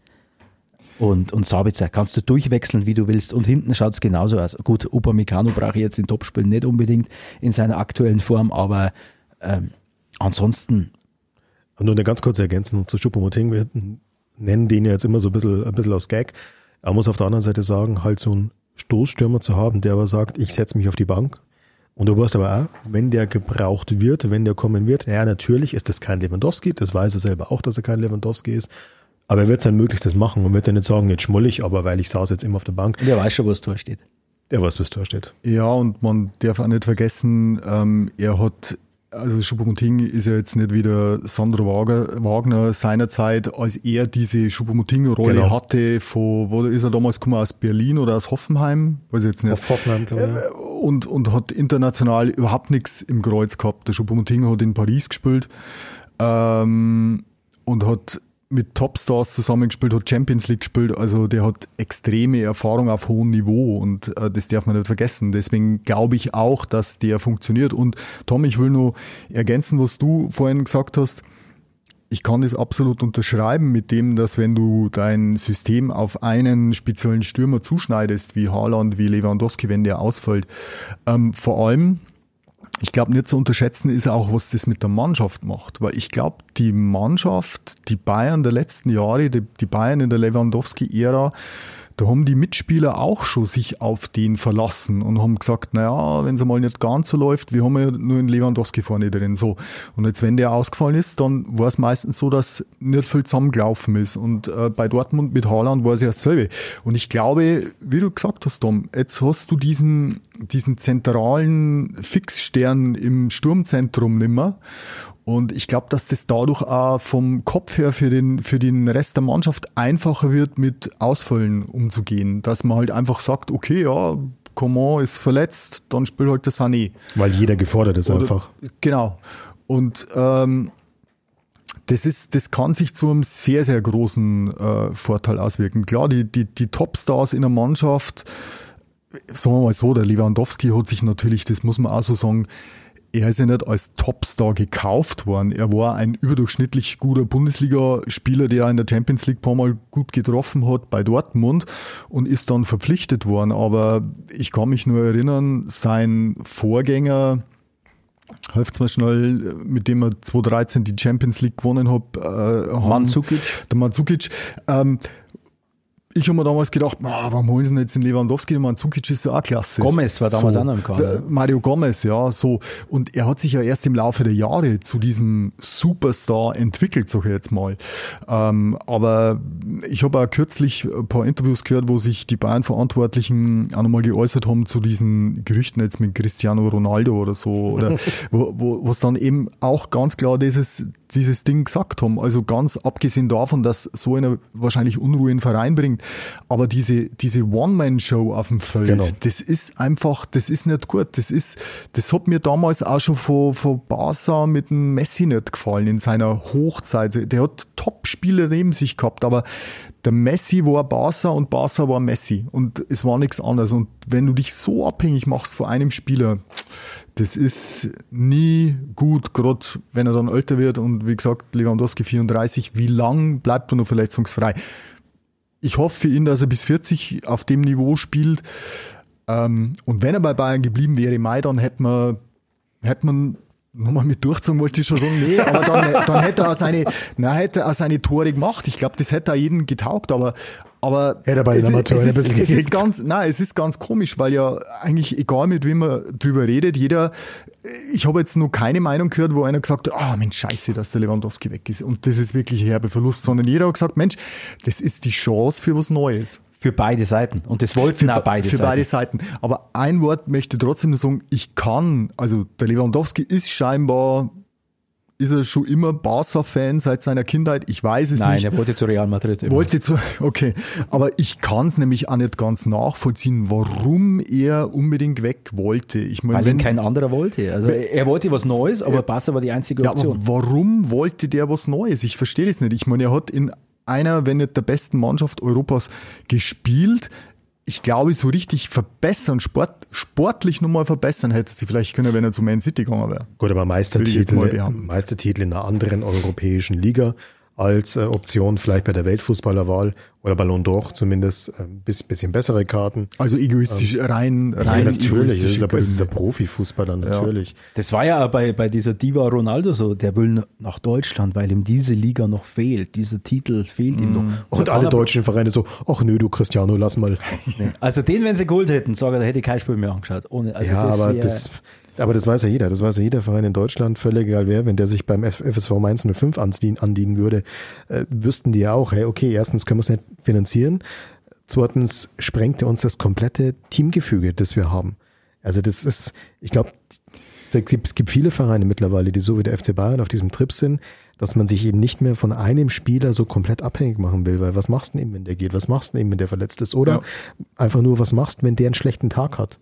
und, und Sabitzer kannst du durchwechseln, wie du willst. Und hinten schaut es genauso aus. Gut, Upamecano brauche ich jetzt in Topspielen nicht unbedingt in seiner aktuellen Form, aber ähm, ansonsten. Nur eine ganz kurze Ergänzung zu Schuppomoting. Wir nennen den ja jetzt immer so ein bisschen, ein bisschen aus Gag. Er muss auf der anderen Seite sagen, halt so einen Stoßstürmer zu haben, der aber sagt, ich setze mich auf die Bank. Und du weißt aber auch, wenn der gebraucht wird, wenn der kommen wird, ja, natürlich ist das kein Lewandowski, das weiß er selber auch, dass er kein Lewandowski ist. Aber er wird sein Möglichstes machen und wird ja nicht sagen, jetzt schmoll ich, aber weil ich saß jetzt immer auf der Bank. Der weiß schon, wo das Tor steht. Der weiß, wo das Tor steht. Ja, und man darf auch nicht vergessen, ähm, er hat also Schuppomoting ist ja jetzt nicht wieder Sandro Wagner seinerzeit, als er diese Schuppomoting-Rolle genau. hatte, von, wo ist er damals gekommen, aus Berlin oder aus Hoffenheim? Weiß ich jetzt nicht. Auf Hoffenheim, glaube ich. Äh, und, und hat international überhaupt nichts im Kreuz gehabt. Der Schuppomoting hat in Paris gespielt ähm, und hat mit Topstars zusammengespielt, hat Champions League gespielt, also der hat extreme Erfahrung auf hohem Niveau und äh, das darf man nicht vergessen. Deswegen glaube ich auch, dass der funktioniert. Und Tom, ich will nur ergänzen, was du vorhin gesagt hast. Ich kann das absolut unterschreiben mit dem, dass wenn du dein System auf einen speziellen Stürmer zuschneidest, wie Haaland, wie Lewandowski, wenn der ausfällt, ähm, vor allem ich glaube, nicht zu unterschätzen ist auch, was das mit der Mannschaft macht. Weil ich glaube, die Mannschaft, die Bayern der letzten Jahre, die, die Bayern in der Lewandowski-Ära, da haben die Mitspieler auch schon sich auf den verlassen und haben gesagt, naja, wenn es mal nicht ganz so läuft, wir haben ja nur einen Lewandowski vorne drin. So. Und jetzt, wenn der ausgefallen ist, dann war es meistens so, dass nicht viel zusammengelaufen ist. Und äh, bei Dortmund mit Haaland war es ja dasselbe. Und ich glaube, wie du gesagt hast, Tom, jetzt hast du diesen, diesen zentralen Fixstern im Sturmzentrum nimmer. Und ich glaube, dass das dadurch auch vom Kopf her für den, für den Rest der Mannschaft einfacher wird, mit Ausfällen umzugehen. Dass man halt einfach sagt, okay, ja, Coman ist verletzt, dann spielt halt der Sané. Weil jeder gefordert ist Oder, einfach. Genau. Und ähm, das ist, das kann sich zu einem sehr, sehr großen äh, Vorteil auswirken. Klar, die, die, die Topstars in der Mannschaft, sagen wir mal so, der Lewandowski hat sich natürlich, das muss man auch so sagen, er ist ja nicht als Topstar gekauft worden. Er war ein überdurchschnittlich guter Bundesligaspieler, der in der Champions League ein paar Mal gut getroffen hat bei Dortmund und ist dann verpflichtet worden. Aber ich kann mich nur erinnern, sein Vorgänger, Helft mir schnell, mit dem er 2013 die Champions League gewonnen hat. Äh, Mandzukic. Der Mandzukic. Ähm, ich habe mir damals gedacht, warum holen sie denn jetzt den Lewandowski? Man, Zukic ist ja auch klasse. Gomez war damals so, auch noch im Kader. Mario Gomez, ja, so. Und er hat sich ja erst im Laufe der Jahre zu diesem Superstar entwickelt, sag ich jetzt mal. Ähm, aber ich habe auch kürzlich ein paar Interviews gehört, wo sich die Bayern-Verantwortlichen auch nochmal geäußert haben zu diesen Gerüchten jetzt mit Cristiano Ronaldo oder so. Oder wo, wo, was dann eben auch ganz klar dieses, dieses Ding gesagt haben. Also ganz abgesehen davon, dass so einer wahrscheinlich Unruhe in den Verein bringt. Aber diese, diese One-Man-Show auf dem Feld, genau. das ist einfach, das ist nicht gut. Das ist, das hat mir damals auch schon von, von Barca mit dem Messi nicht gefallen in seiner Hochzeit. Der hat Top-Spiele neben sich gehabt, aber der Messi war Barca und Barca war Messi und es war nichts anderes. Und wenn du dich so abhängig machst von einem Spieler, das ist nie gut, gerade wenn er dann älter wird und wie gesagt, Lewandowski 34, wie lang bleibt er noch verletzungsfrei? Ich hoffe für ihn, dass er bis 40 auf dem Niveau spielt. Ähm, und wenn er bei Bayern geblieben wäre, Mai, dann hätte man, hätte man nochmal mit durchzogen wollte ich schon sagen, nee, aber dann, dann hätte er seine, na, hätte er seine Tore gemacht. Ich glaube, das hätte er jeden getaugt, aber, aber hätte er bei den Amateuren ein bisschen es ist ganz, nein, es ist ganz komisch, weil ja eigentlich egal mit wem man drüber redet, jeder, ich habe jetzt nur keine Meinung gehört, wo einer gesagt hat, ah, oh, Mensch, scheiße, dass der Lewandowski weg ist. Und das ist wirklich ein herbe Verlust, sondern jeder hat gesagt, Mensch, das ist die Chance für was Neues. Für beide Seiten. Und das wollten für, auch beide für Seiten. Für beide Seiten. Aber ein Wort möchte trotzdem nur sagen, ich kann, also der Lewandowski ist scheinbar ist er schon immer Barca-Fan seit seiner Kindheit? Ich weiß es Nein, nicht. Nein, er wollte zu Real Madrid. Immer. Wollte zu, okay. Aber ich kann es nämlich auch nicht ganz nachvollziehen, warum er unbedingt weg wollte. Ich mein, Weil wenn, ihn kein anderer wollte. Also er wollte was Neues, aber Barca war die einzige Option. Ja, aber warum wollte der was Neues? Ich verstehe das nicht. Ich meine, er hat in einer, wenn nicht der besten Mannschaft Europas gespielt. Ich glaube, so richtig verbessern, Sport, sportlich nochmal verbessern hätte sie vielleicht können, wenn er zu Man City gegangen wäre. Gut, aber Meistertitel, Meistertitel in einer anderen europäischen Liga als äh, Option, vielleicht bei der Weltfußballerwahl oder Ballon d'Or zumindest ein äh, bisschen bessere Karten. Also egoistisch, ähm, rein, rein ja, natürlich, es ist, aber, es ist ein Profifußballer, natürlich. Ja. Das war ja bei, bei dieser Diva Ronaldo so, der will nach Deutschland, weil ihm diese Liga noch fehlt, dieser Titel fehlt mm. ihm noch. Und, Und alle deutschen Vereine so, ach nö, du Cristiano, lass mal. Also den, wenn sie geholt hätten, sage da hätte ich kein Spiel mehr angeschaut. Ohne, also ja, das aber das aber das weiß ja jeder. Das weiß ja jeder Verein in Deutschland, völlig egal wer, wenn der sich beim FSV Mainz 05 andienen würde, äh, wüssten die ja auch, hey, okay, erstens können wir es nicht finanzieren. Zweitens sprengt er uns das komplette Teamgefüge, das wir haben. Also das ist, ich glaube, es gibt, gibt viele Vereine mittlerweile, die so wie der FC Bayern auf diesem Trip sind, dass man sich eben nicht mehr von einem Spieler so komplett abhängig machen will, weil was machst du denn eben, wenn der geht? Was machst du denn eben, wenn der verletzt ist? Oder ja. einfach nur, was machst du, wenn der einen schlechten Tag hat?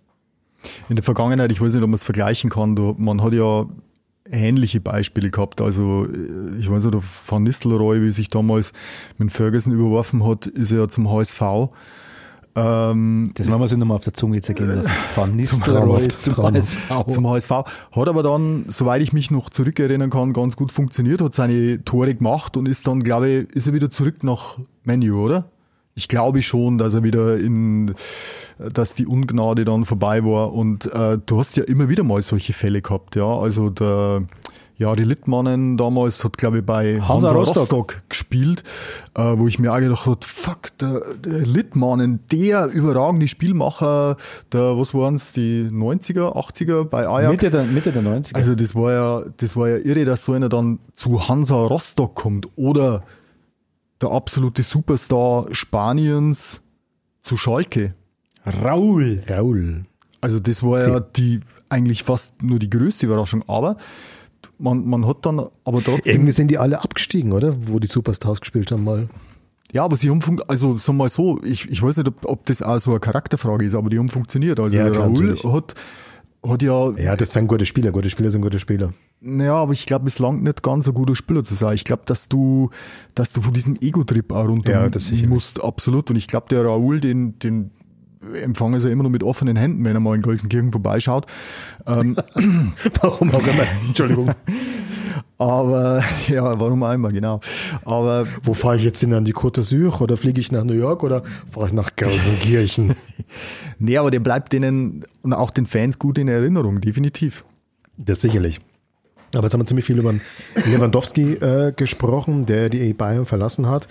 In der Vergangenheit, ich weiß nicht, ob man es vergleichen kann, du, man hat ja ähnliche Beispiele gehabt. Also ich weiß nicht, Van Nistelrooy, wie sich damals mit Ferguson überworfen hat, ist ja zum HSV. Ähm, das wollen wir sich nochmal auf der Zunge zergehen lassen. Van Nistelrooy zum, zum HSV. Zum HSV. Hat aber dann, soweit ich mich noch zurückerinnern kann, ganz gut funktioniert, hat seine Tore gemacht und ist dann, glaube ich, ist er wieder zurück nach Menu, oder? Ich glaube schon, dass er wieder in, dass die Ungnade dann vorbei war. Und äh, du hast ja immer wieder mal solche Fälle gehabt, ja. Also der ja, die Littmannen damals hat, glaube ich, bei Hansa, Hansa Rostock. Rostock, gespielt, äh, wo ich mir auch gedacht habe, fuck, der, der Littmannen, der überragende Spielmacher, der, was waren es, die 90er, 80er bei Ajax? Mitte der, Mitte der 90er. Also das war ja, das war ja irre, dass so einer dann zu Hansa Rostock kommt oder der absolute Superstar Spaniens zu Schalke. Raul. Raul. Also das war Sie ja die eigentlich fast nur die größte Überraschung, aber man, man hat dann aber trotzdem. Irgendwie sind die alle abgestiegen, oder? Wo die Superstars gespielt haben mal. Ja, aber sie haben also sagen wir mal so, ich, ich weiß nicht, ob, ob das auch so eine Charakterfrage ist, aber die haben funktioniert. Also ja, klar, Raul natürlich. hat hat ja. Ja, das sind gute Spieler. Gute Spieler sind gute Spieler. Naja, aber ich glaube, es langt nicht ganz so guter Spieler zu sein. Ich glaube, dass du, dass du von diesem Ego-Trip auch runter ja, das musst, absolut. Und ich glaube, der Raoul, den, den empfangen sie immer noch mit offenen Händen, wenn er mal in Gelsenkirchen vorbeischaut. Ähm, Warum auch immer? Entschuldigung. Aber ja, warum einmal, genau. Aber wo fahre ich jetzt hin an die Côte d'Azur oder fliege ich nach New York oder fahre ich nach Gelsenkirchen? nee, aber der bleibt denen und auch den Fans gut in Erinnerung, definitiv. Das sicherlich. Aber jetzt haben wir ziemlich viel über Lewandowski äh, gesprochen, der die Bayern verlassen hat.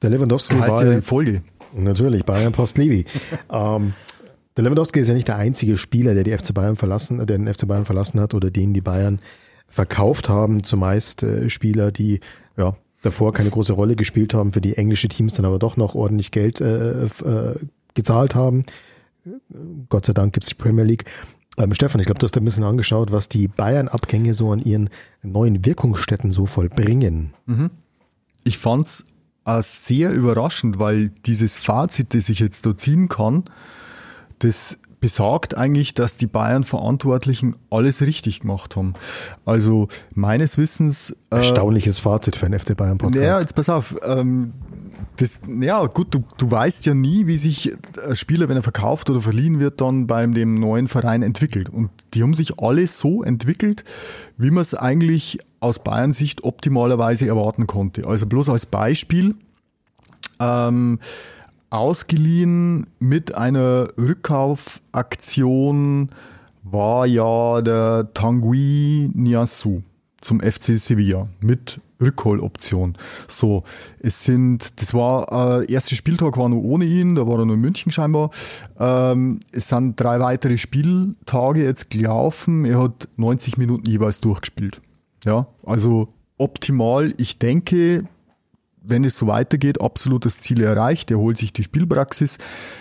Der Lewandowski heißt war ja die Folge. Natürlich, Bayern Post Levi. ähm, der Lewandowski ist ja nicht der einzige Spieler, der die FC Bayern verlassen, der den FC Bayern verlassen hat oder den die Bayern verkauft haben, zumeist äh, Spieler, die ja davor keine große Rolle gespielt haben, für die englische Teams dann aber doch noch ordentlich Geld äh, äh, gezahlt haben. Gott sei Dank gibt's die Premier League. Ähm, Stefan, ich glaube, du hast ein bisschen angeschaut, was die Bayern-Abgänge so an ihren neuen Wirkungsstätten so vollbringen. Mhm. Ich fand's auch sehr überraschend, weil dieses Fazit, das ich jetzt da ziehen kann, das besagt eigentlich, dass die Bayern Verantwortlichen alles richtig gemacht haben. Also meines Wissens. Äh, Erstaunliches Fazit für einen FC Bayern Podcast. Ja, jetzt pass auf. Ähm, das, ja, gut, du, du weißt ja nie, wie sich ein Spieler, wenn er verkauft oder verliehen wird, dann beim dem neuen Verein entwickelt. Und die haben sich alle so entwickelt, wie man es eigentlich aus Bayern Sicht optimalerweise erwarten konnte. Also bloß als Beispiel. Ähm, ausgeliehen mit einer Rückkaufaktion war ja der Tanguy Niasu zum FC Sevilla mit Rückholoption. So, es sind, das war, äh, erster Spieltag war nur ohne ihn, da war er nur in München scheinbar. Ähm, es sind drei weitere Spieltage jetzt gelaufen. Er hat 90 Minuten jeweils durchgespielt. Ja, also optimal. Ich denke, wenn es so weitergeht, absolut das Ziel erreicht. Er holt sich die Spielpraxis.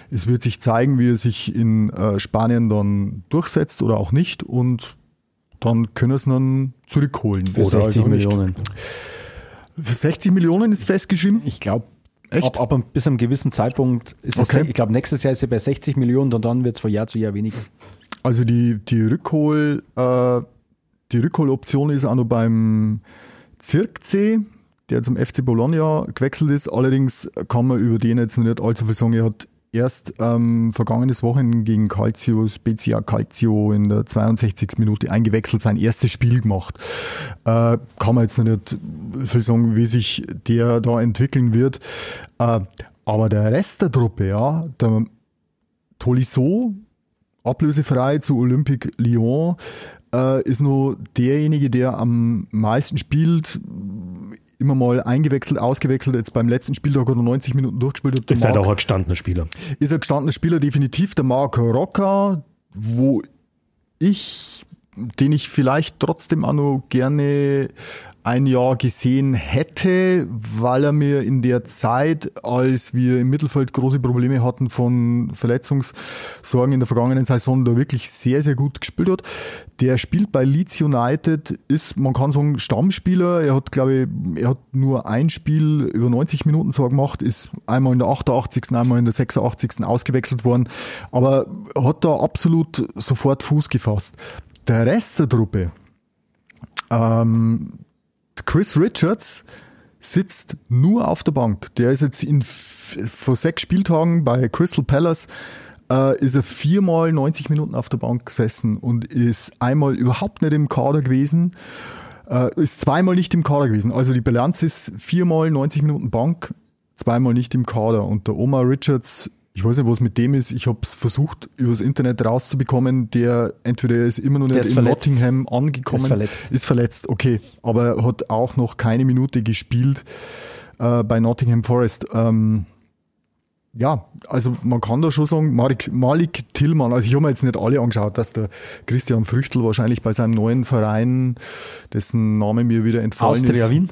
Es wird sich zeigen, wie er sich in äh, Spanien dann durchsetzt oder auch nicht. Und dann können es dann zurückholen. Für 60 Millionen. Für 60 Millionen ist festgeschrieben? Ich glaube, Ab, ab bis einem gewissen Zeitpunkt ist okay. es, ich glaube, nächstes Jahr ist er bei 60 Millionen und dann wird es von Jahr zu Jahr weniger. Also die, die Rückhol, äh, die Rückholoption ist auch noch beim Zirkzee, der zum FC Bologna gewechselt ist. Allerdings kann man über den jetzt noch nicht allzu viel sagen. Er hat erst ähm, vergangenes Wochenende gegen Calcio, Spezia Calcio in der 62. Minute eingewechselt, sein erstes Spiel gemacht. Äh, kann man jetzt noch nicht viel sagen, wie sich der da entwickeln wird. Äh, aber der Rest der Truppe, ja, der Tolisso, ablösefrei zu Olympique Lyon, äh, ist nur derjenige, der am meisten spielt immer mal eingewechselt, ausgewechselt. Jetzt beim letzten Spieltag hat er 90 Minuten durchgespielt. Hat. Ist halt auch ein gestandener Spieler. Ist ein gestandener Spieler, definitiv. Der Marc Rocker, wo ich, den ich vielleicht trotzdem auch noch gerne ein Jahr gesehen hätte, weil er mir in der Zeit, als wir im Mittelfeld große Probleme hatten von Verletzungssorgen in der vergangenen Saison, da wirklich sehr, sehr gut gespielt hat. Der spielt bei Leeds United, ist, man kann sagen, Stammspieler. Er hat, glaube ich, er hat nur ein Spiel über 90 Minuten zwar gemacht, ist einmal in der 88., einmal in der 86. ausgewechselt worden, aber hat da absolut sofort Fuß gefasst. Der Rest der Truppe, ähm, Chris Richards sitzt nur auf der Bank. Der ist jetzt in vor sechs Spieltagen bei Crystal Palace äh, ist er viermal 90 Minuten auf der Bank gesessen und ist einmal überhaupt nicht im Kader gewesen, äh, ist zweimal nicht im Kader gewesen. Also die Bilanz ist viermal 90 Minuten Bank, zweimal nicht im Kader. Und der Omar Richards ich weiß nicht, was mit dem ist. Ich habe es versucht, übers Internet rauszubekommen. Der entweder ist immer noch nicht in verletzt. Nottingham angekommen. Ist verletzt. Ist verletzt, okay. Aber er hat auch noch keine Minute gespielt äh, bei Nottingham Forest. Ähm, ja, also man kann da schon sagen, Malik, Malik Tillmann, also ich habe mir jetzt nicht alle angeschaut, dass der Christian Früchtel wahrscheinlich bei seinem neuen Verein, dessen Name mir wieder entfallen Austria ist. Wien?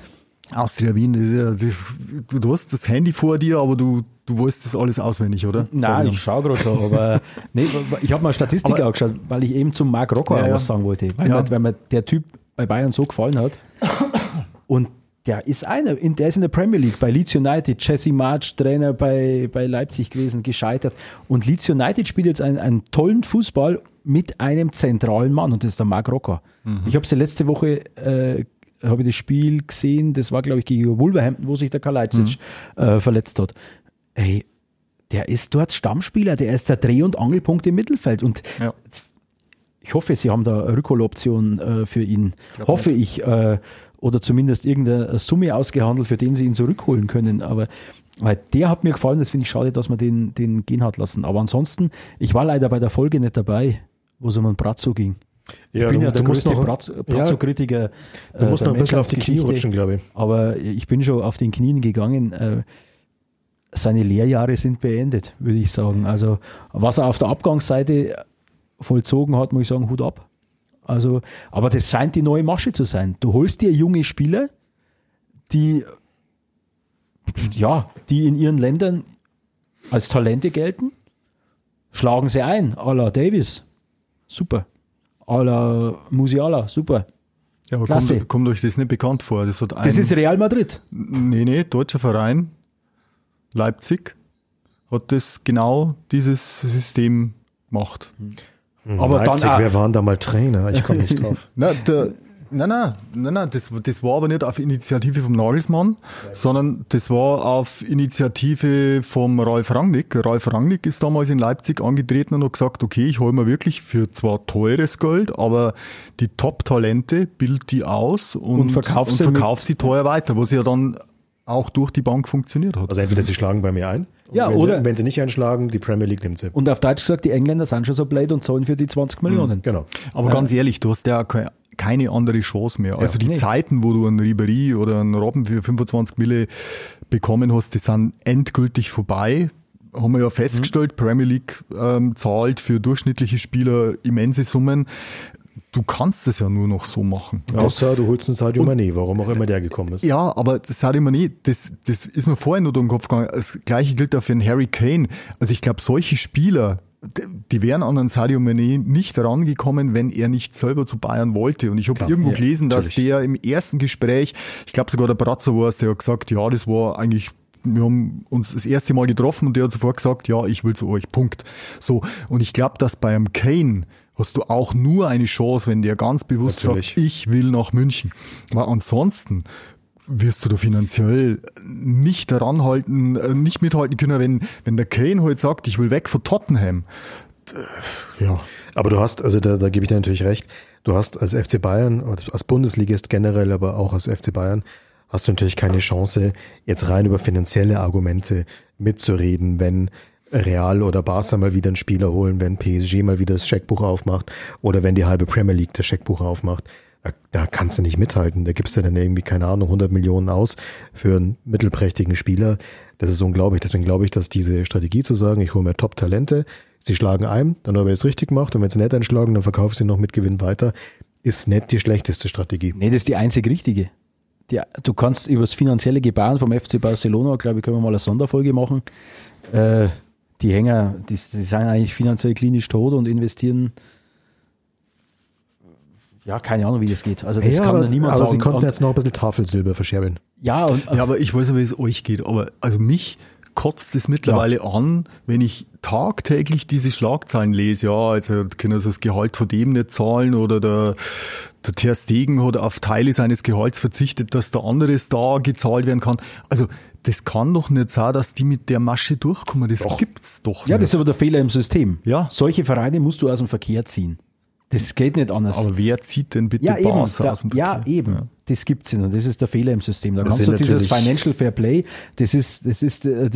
Austria Wien, das ist ja, du hast das Handy vor dir, aber du, du weißt das alles auswendig, oder? Nein, ich schaue gerade schon, aber nee, ich habe mal Statistik aber, angeschaut, weil ich eben zum Marc Rocker ja, was sagen wollte, weil, ja. mir, weil mir der Typ bei Bayern so gefallen hat. Und der ist einer, der ist in der Premier League bei Leeds United, Jesse March, Trainer bei, bei Leipzig gewesen, gescheitert. Und Leeds United spielt jetzt einen, einen tollen Fußball mit einem zentralen Mann und das ist der Marc Rocker. Mhm. Ich habe sie letzte Woche äh, habe ich das Spiel gesehen, das war, glaube ich, gegen Wolverhampton, wo sich der Kalajdzic mhm. äh, verletzt hat. Ey, der ist dort Stammspieler, der ist der Dreh- und Angelpunkt im Mittelfeld. Und ja. ich hoffe, sie haben da eine Rückholoption äh, für ihn. Ich hoffe nicht. ich. Äh, oder zumindest irgendeine Summe ausgehandelt, für den sie ihn zurückholen können. Aber weil der hat mir gefallen, das finde ich schade, dass man den, den gehen hat lassen. Aber ansonsten, ich war leider bei der Folge nicht dabei, wo es um einen Brazzo ging. Ja, ich bin du, ja der größte Brazzo-Kritiker. Ja, du musst äh, noch ein bisschen auf die Knie rutschen, glaube ich. Aber ich bin schon auf den Knien gegangen. Äh, seine Lehrjahre sind beendet, würde ich sagen. Also, was er auf der Abgangsseite vollzogen hat, muss ich sagen, Hut ab. Also, aber das scheint die neue Masche zu sein. Du holst dir junge Spieler, die, ja, die in ihren Ländern als Talente gelten, schlagen sie ein, à la Davis. Super à la Musiala, super. Ja, aber. Kommt, kommt, euch das nicht bekannt vor? Das, hat ein, das ist Real Madrid. Nee, nee, deutscher Verein, Leipzig, hat das genau dieses System gemacht. Hm, aber Leipzig, dann, wer waren da mal Trainer? Ich komme nicht drauf. Na, der, Nein, nein, nein, nein das, das war aber nicht auf Initiative vom Nagelsmann, sondern das war auf Initiative vom Ralf Rangnick. Ralf Rangnick ist damals in Leipzig angetreten und hat gesagt, okay, ich hole mir wirklich für zwar teures Geld, aber die Top-Talente, bild die aus und, und verkauf, sie, verkauf sie teuer weiter, was ja dann auch durch die Bank funktioniert hat. Also entweder sie schlagen bei mir ein, ja, wenn, oder sie, wenn sie nicht einschlagen, die Premier League nimmt sie. Und auf Deutsch gesagt, die Engländer sind schon so blöd und zahlen für die 20 Millionen. Mhm, genau. Aber ja. ganz ehrlich, du hast ja keine andere Chance mehr. Also ja, die nee. Zeiten, wo du einen Ribery oder einen Robben für 25 Mille bekommen hast, die sind endgültig vorbei. Haben wir ja festgestellt, mhm. Premier League ähm, zahlt für durchschnittliche Spieler immense Summen. Du kannst es ja nur noch so machen. Ja. Außer du holst einen Sadio Mané, warum auch immer der gekommen ist. Ja, aber Sadio Mané, das, das ist mir vorher nur durch den Kopf gegangen. Das gleiche gilt auch für einen Harry Kane. Also ich glaube, solche Spieler, die wären an einen Sadio Mané nicht rangekommen, wenn er nicht selber zu Bayern wollte. Und ich habe irgendwo ja, gelesen, dass natürlich. der im ersten Gespräch, ich glaube sogar der Bratzer war es, der hat gesagt, ja, das war eigentlich wir haben uns das erste Mal getroffen und der hat sofort gesagt, ja, ich will zu euch, Punkt. So, und ich glaube, dass beim Kane hast du auch nur eine Chance, wenn der ganz bewusst Natürlich. sagt, ich will nach München. Weil ansonsten wirst du da finanziell nicht daran halten, äh, nicht mithalten können, wenn, wenn der Kane heute sagt, ich will weg von Tottenham. Äh, Ja, Aber du hast, also da, da gebe ich dir natürlich recht, du hast als FC Bayern, als Bundesligist generell, aber auch als FC Bayern, hast du natürlich keine Chance, jetzt rein über finanzielle Argumente mitzureden, wenn Real oder Barca mal wieder einen Spieler holen, wenn PSG mal wieder das Scheckbuch aufmacht oder wenn die halbe Premier League das Scheckbuch aufmacht. Da, da kannst du nicht mithalten. Da gibst du dann irgendwie, keine Ahnung, 100 Millionen aus für einen mittelprächtigen Spieler. Das ist unglaublich. Deswegen glaube ich, dass diese Strategie zu sagen, ich hole mir Top-Talente, sie schlagen ein, dann habe ich es richtig gemacht und wenn sie nicht einschlagen, dann verkaufe ich sie noch mit Gewinn weiter, ist nicht die schlechteste Strategie. Nee, das ist die einzig richtige. Die, du kannst über das finanzielle Gebaren vom FC Barcelona, glaube ich, können wir mal eine Sonderfolge machen. Äh, die Hänger, die, die sind eigentlich finanziell klinisch tot und investieren. Ja, keine Ahnung, wie das geht. Also das ja, kann aber, da niemand aber sagen. sie konnten Und- jetzt noch ein bisschen Tafelsilber verscherbeln. ja, und, Ja, aber ich weiß nicht, wie es euch geht. Aber also mich kotzt es mittlerweile an, wenn ich tagtäglich diese Schlagzeilen lese. Ja, also können sie das Gehalt von dem nicht zahlen oder der, der Ter Stegen hat auf Teile seines Gehalts verzichtet, dass der andere Star gezahlt werden kann. Also das kann doch nicht sein, dass die mit der Masche durchkommen. Das gibt's doch ja, nicht. das ist aber der Fehler im System. Ja. Solche Vereine musst du aus dem Verkehr ziehen. Das geht nicht anders. aber wer zieht denn bitte ja, eben. Barca Da, aus dem ja, Verkehr? eben. Das gibt's nicht und das ist der Fehler im System. Da Das kannst du dieses Financial Fair Play, das ist, das ist äh,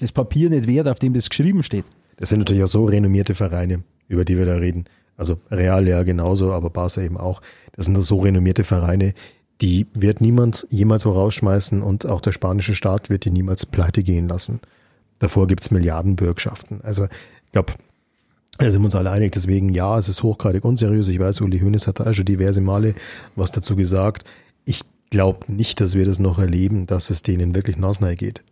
das Papier nicht wert, auf dem das geschrieben steht. Das sind natürlich auch so renommierte Vereine, über die wir da reden. Also Real ja genauso, aber Barca eben auch. Das sind so renommierte Vereine, die wird niemand jemals wo rausschmeißen und auch der spanische Staat wird die niemals pleite gehen lassen. Davor gibt's Milliardenbürgschaften. Also ich glaube, da sind wir uns alle einig. Deswegen ja, es ist hochgradig unseriös. Ich weiß, Uli Hoeneß hat da schon diverse Male was dazu gesagt. Ich glaube nicht, dass wir das noch erleben, dass es denen wirklich nassnei geht.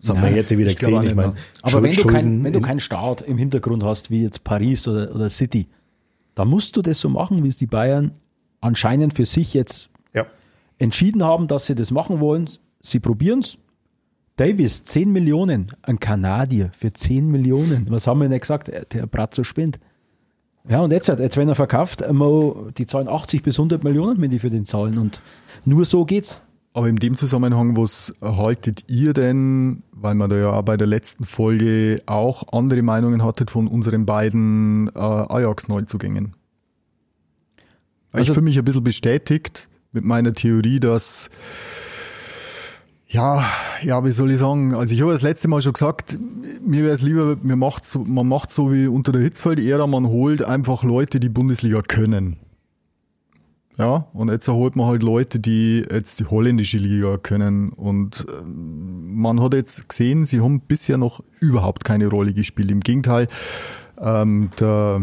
Das haben wir jetzt ja wieder ich gesehen. Ich meine, mehr. Aber Schuld- wenn du, kein, wenn du in- keinen Staat im Hintergrund hast, wie jetzt Paris oder, oder City, dann musst du das so machen, wie es die Bayern anscheinend für sich jetzt ja. entschieden haben, dass sie das machen wollen. Sie probieren es. Davis, 10 Millionen. Ein Kanadier für 10 Millionen. Was haben wir denn gesagt? Der- Der Bratzo spinnt. Ja, und jetzt, jetzt wenn er verkauft, einmal, die zahlen 80 bis 100 Millionen, wenn die für den zahlen. Und nur so geht's. Aber in dem Zusammenhang, was haltet ihr denn, weil man da ja bei der letzten Folge auch andere Meinungen hattet von unseren beiden äh, Ajax-Neuzugängen? Also- ich für mich ein bisschen bestätigt mit meiner Theorie, dass ja, ja, wie soll ich sagen? Also ich habe das letzte Mal schon gesagt, mir wäre es lieber, mir macht so, man macht so wie unter der Hitzfeld-Ära, man holt einfach Leute, die Bundesliga können. Ja, und jetzt holt man halt Leute, die jetzt die holländische Liga können. Und ähm, man hat jetzt gesehen, sie haben bisher noch überhaupt keine Rolle gespielt. Im Gegenteil, ähm, der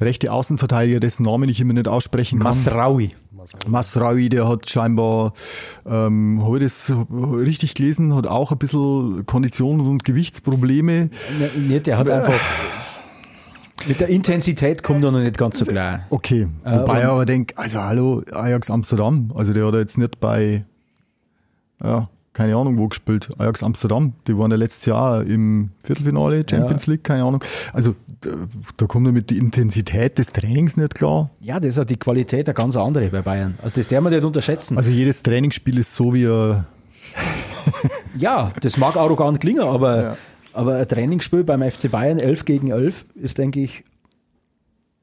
rechte Außenverteidiger, dessen Namen ich immer nicht aussprechen kann. Masraui. Masraui, der hat scheinbar, ähm, habe ich das richtig gelesen, hat auch ein bisschen Konditions- und Gewichtsprobleme. Ne, Nicht, der hat einfach. Mit der Intensität kommt er noch nicht ganz so klar. Okay, Äh, wobei ich aber denke, also hallo, Ajax Amsterdam, also der hat jetzt nicht bei, ja, keine Ahnung wo gespielt, Ajax Amsterdam, die waren ja letztes Jahr im Viertelfinale Champions League, keine Ahnung. Also da, da kommt er mit der Intensität des Trainings nicht klar. Ja, das hat die Qualität eine ganz andere bei Bayern. Also das darf man nicht unterschätzen. Also jedes Trainingsspiel ist so wie ein, ja, das mag arrogant klingen, aber, Ja. Aber ein Trainingsspiel beim FC Bayern 11 gegen 11 ist, denke ich,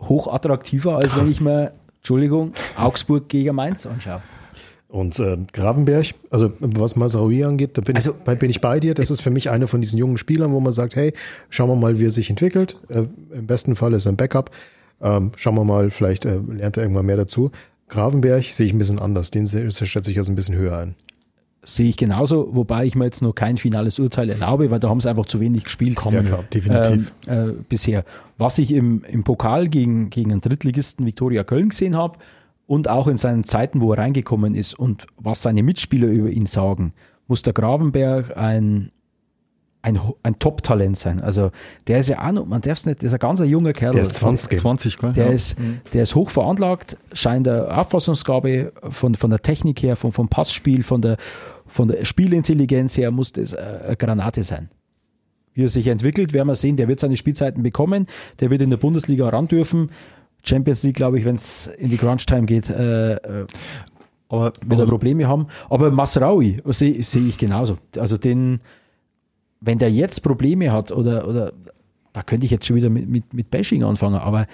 hoch attraktiver, als wenn ich mir, Entschuldigung, Augsburg gegen Mainz anschaue. Und äh, Gravenberg, also was Masraoui angeht, da bin, Also, ich, bei- bin ich bei dir. Das ist für mich einer von diesen jungen Spielern, wo man sagt, hey, schauen wir mal, wie er sich entwickelt. Äh, Im besten Fall ist er ein Backup. Ähm, schauen wir mal, vielleicht äh, lernt er irgendwann mehr dazu. Gravenberg sehe ich ein bisschen anders. Den schätze ich also ein bisschen höher ein. Sehe ich genauso, wobei ich mir jetzt noch kein finales Urteil erlaube, weil da haben sie einfach zu wenig gespielt. Ja, klar. definitiv. ähm, äh, bisher. Was ich im, im Pokal gegen, gegen einen Drittligisten Viktoria Köln gesehen habe und auch in seinen Zeiten, wo er reingekommen ist und was seine Mitspieler über ihn sagen, muss der Gravenberg ein, ein, ein Top-Talent sein. Also der ist ja auch noch, man darf es nicht, der ist ein ganz junger Kerl. Der ist 20. 20, gell? Der, ja. ist, der ist hoch veranlagt, scheint der Auffassungsgabe von, von der Technik her, vom, vom Passspiel, von der, von der Spielintelligenz her, muss das äh, eine Granate sein. Wie er sich entwickelt, werden wir sehen. Der wird seine Spielzeiten bekommen, der wird in der Bundesliga ran dürfen. Champions League, glaube ich, wenn es in die Crunch-Time geht, äh, äh, Aber, wieder aber Probleme haben. Aber Masraui sehe seh ich genauso. Also den, wenn der jetzt Probleme hat oder, oder da könnte ich jetzt schon wieder mit, mit, mit Bashing anfangen, aber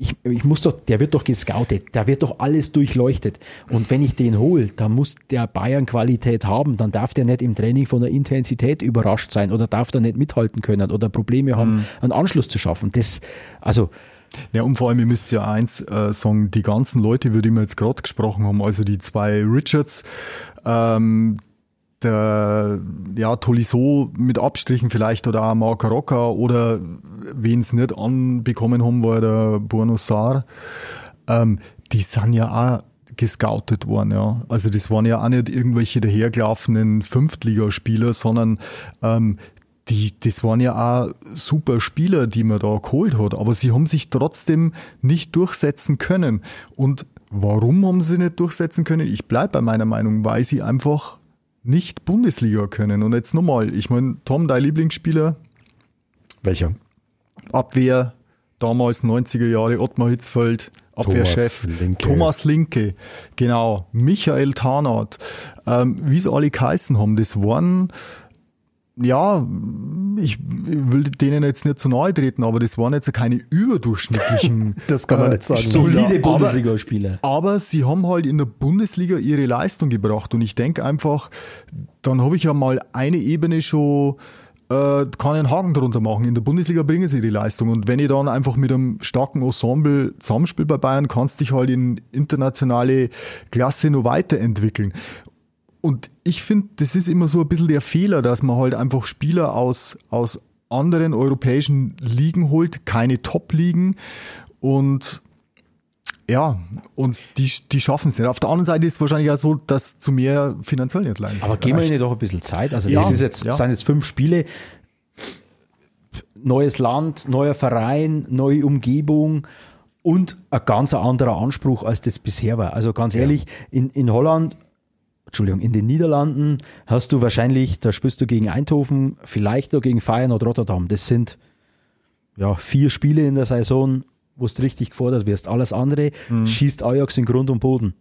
ich, ich muss doch, der wird doch gescoutet, der wird doch alles durchleuchtet. Und wenn ich den hole, dann muss der Bayern Qualität haben, dann darf der nicht im Training von der Intensität überrascht sein oder darf der nicht mithalten können oder Probleme haben, einen Anschluss zu schaffen. Das, also, Ja, und vor allem, ihr müsst ja eins äh, sagen, die ganzen Leute, über die wir jetzt gerade gesprochen haben, also die zwei Richards, ähm, der ja, Tolisso mit Abstrichen vielleicht oder auch Marco Rocca oder wen es nicht anbekommen haben, war der Buono Sar, ähm, die sind ja auch gescoutet worden, ja. Also das waren ja auch nicht irgendwelche dahergelaufenen Fünftligaspieler, sondern ähm, die, das waren ja auch super Spieler, die man da geholt hat, aber sie haben sich trotzdem nicht durchsetzen können. Und warum haben sie nicht durchsetzen können? Ich bleibe bei meiner Meinung, weil sie einfach nicht Bundesliga können. Und jetzt nochmal, ich meine, Tom, dein Lieblingsspieler, Welcher? Abwehr, damals 90er Jahre, Ottmar Hitzfeld, Abwehrchef, Thomas Linke. Thomas Linke, genau, Michael Tarnath, ähm, wie sie alle geheißen haben, das waren, ja, ich will denen jetzt nicht zu nahe treten, aber das waren jetzt keine überdurchschnittlichen Das kann man nicht sagen. Solide aber- Bundesligaspieler. aber sie haben halt in der Bundesliga ihre Leistung gebracht und ich denke einfach, dann habe ich ja mal eine Ebene schon, äh, kann einen Haken drunter machen. In der Bundesliga bringen sie die Leistung und wenn ich dann einfach mit einem starken Ensemble zusammenspiele bei Bayern, kannst dich halt in internationale Klasse noch weiterentwickeln. Und ich finde, das ist immer so ein bisschen der Fehler, dass man halt einfach Spieler aus, aus anderen europäischen Ligen holt, keine Top-Ligen und ja, und die, die schaffen es nicht. Auf der anderen Seite ist es wahrscheinlich auch so, dass zu mehr finanziell nicht leiden. Aber geben wir ihnen doch ein bisschen Zeit. Also Ja, das ist jetzt, ja. sind jetzt fünf Spiele. Neues Land, neuer Verein, neue Umgebung und ein ganz anderer Anspruch, als das bisher war. Also ganz ehrlich, in, in Holland, Entschuldigung, in den Niederlanden hast du wahrscheinlich, da spielst du gegen Eindhoven, vielleicht auch gegen Feyenoord Rotterdam. Das sind ja vier Spiele in der Saison, wo du richtig gefordert wirst. Alles andere schießt Ajax in Grund und Boden.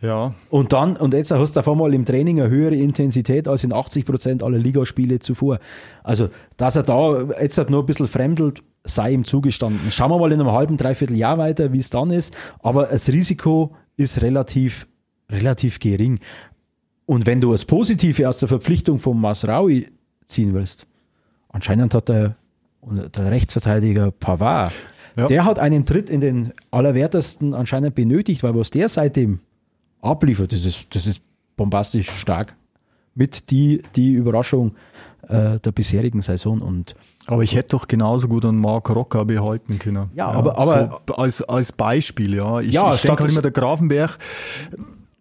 Ja, Und dann, und jetzt hast du auf einmal im Training eine höhere Intensität als in 80 Prozent aller Ligaspiele zuvor. Also, dass er da jetzt halt nur ein bisschen fremdelt, sei ihm zugestanden. Schauen wir mal in einem halben, dreiviertel Jahr weiter, wie es dann ist. Aber das Risiko ist relativ, relativ gering. Und wenn du das Positive aus der Verpflichtung von Masraui ziehen willst, anscheinend hat der, der Rechtsverteidiger Pavard, Ja. der hat einen Tritt in den Allerwertesten anscheinend benötigt, weil was der seitdem abliefert, das ist, das ist bombastisch stark. Mit die, die Überraschung äh, der bisherigen Saison. Und aber ich hätte doch genauso gut einen Marc Rocker behalten können. Ja, aber- aber- so als, als Beispiel, ja. Ich, Ja, ich denke halt immer, der Grafenberg,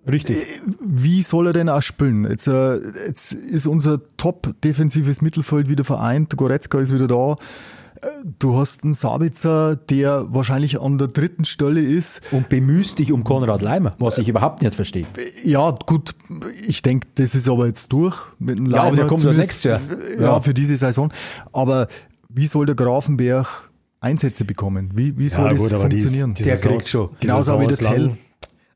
richtig. wie soll er denn auch spielen? Jetzt, äh, jetzt ist unser top-defensives Mittelfeld wieder vereint, Goretzka ist wieder da. Äh, Du hast einen Sabitzer, der wahrscheinlich an der dritten Stelle ist. Und bemühst dich um Konrad Leimer, was ich überhaupt nicht verstehe. Ja, gut, ich denke, das ist aber jetzt durch mit dem Ja, aber der Leimer kommt ja nächstes Jahr. Ja, Ja. für diese Saison. Aber wie soll der Grafenberg Einsätze bekommen? Wie, wie soll das funktionieren? die Der Saison- kriegt schon. Die Genauso wie der. Tell.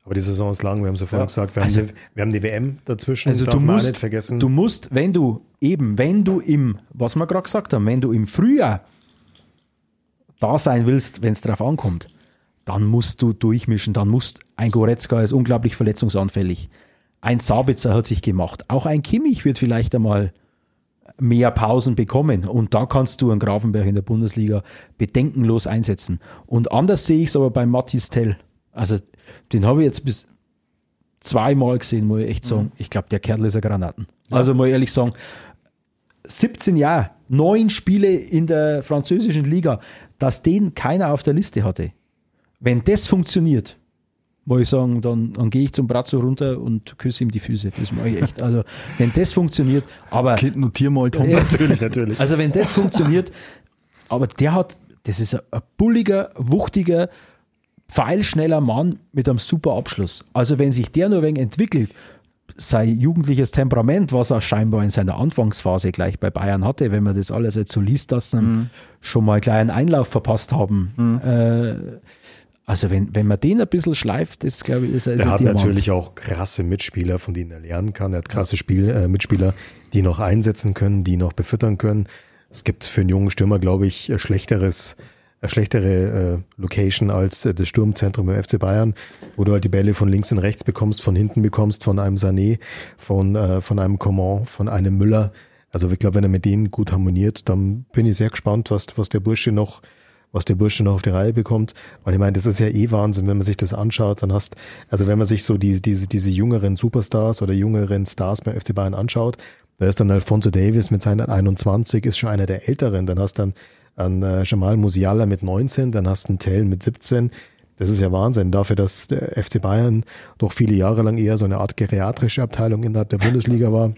Aber die Saison ist lang, wir haben es ja vorhin Ja. gesagt. Wir haben, eine, wir haben die WM dazwischen, Also darf du musst, nicht vergessen. du musst, wenn du eben, wenn du im, was wir gerade gesagt haben, wenn du im Frühjahr da sein willst, wenn es drauf ankommt, dann musst du durchmischen, dann musst, ein Goretzka ist unglaublich verletzungsanfällig. Ein Sabitzer hat sich gemacht. Auch ein Kimmich wird vielleicht einmal mehr Pausen bekommen. Und da kannst du einen Grafenberg in der Bundesliga bedenkenlos einsetzen. Und anders sehe ich es aber bei Mathis Tell. Also, den habe ich jetzt bis zweimal gesehen, muss ich echt sagen. Ich glaube, der Kerl ist ein Granaten. Also, mal ehrlich sagen, 17 Jahre, neun Spiele in der französischen Liga, dass den keiner auf der Liste hatte. Wenn das funktioniert, muss ich sagen, dann, dann gehe ich zum Brazzo runter und küsse ihm die Füße. Das mache ich echt. Also, wenn das funktioniert, aber. Notier mal, Tom. natürlich, natürlich. Also wenn das funktioniert, aber der hat, das ist ein, ein bulliger, wuchtiger, pfeilschneller Mann mit einem super Abschluss. Also wenn sich der nur wenig entwickelt, sein jugendliches Temperament, was er scheinbar in seiner Anfangsphase gleich bei Bayern hatte, wenn man das alles jetzt so liest, dass sie ihm schon mal gleich einen Einlauf verpasst haben. Äh, Also wenn, wenn man den ein bisschen schleift, das glaube ich, ist er Er hat Diamant. natürlich auch krasse Mitspieler, von denen er lernen kann. Er hat krasse Spiel, äh, Mitspieler, die noch einsetzen können, die noch befüttern können. Es gibt für einen jungen Stürmer, glaube ich, schlechteres, eine schlechtere äh, Location als äh, das Sturmzentrum beim FC Bayern, wo du halt die Bälle von links und rechts bekommst, von hinten bekommst, von einem Sané, von, äh, von einem Coman, von einem Müller. Also ich glaube, wenn er mit denen gut harmoniert, dann bin ich sehr gespannt, was, was der Bursche noch was der Bursche noch auf die Reihe bekommt. Und ich meine, das ist ja eh Wahnsinn, wenn man sich das anschaut, dann hast, also wenn man sich so die, diese, diese jüngeren Superstars oder jüngeren Stars beim FC Bayern anschaut, da ist dann Alfonso Davis mit seinen 21, ist schon einer der älteren, dann hast dann an äh, Jamal Musiala mit 19, dann hast du einen Tell mit 17. Das ist ja Wahnsinn dafür, dass der FC Bayern doch viele Jahre lang eher so eine Art geriatrische Abteilung innerhalb der Bundesliga war.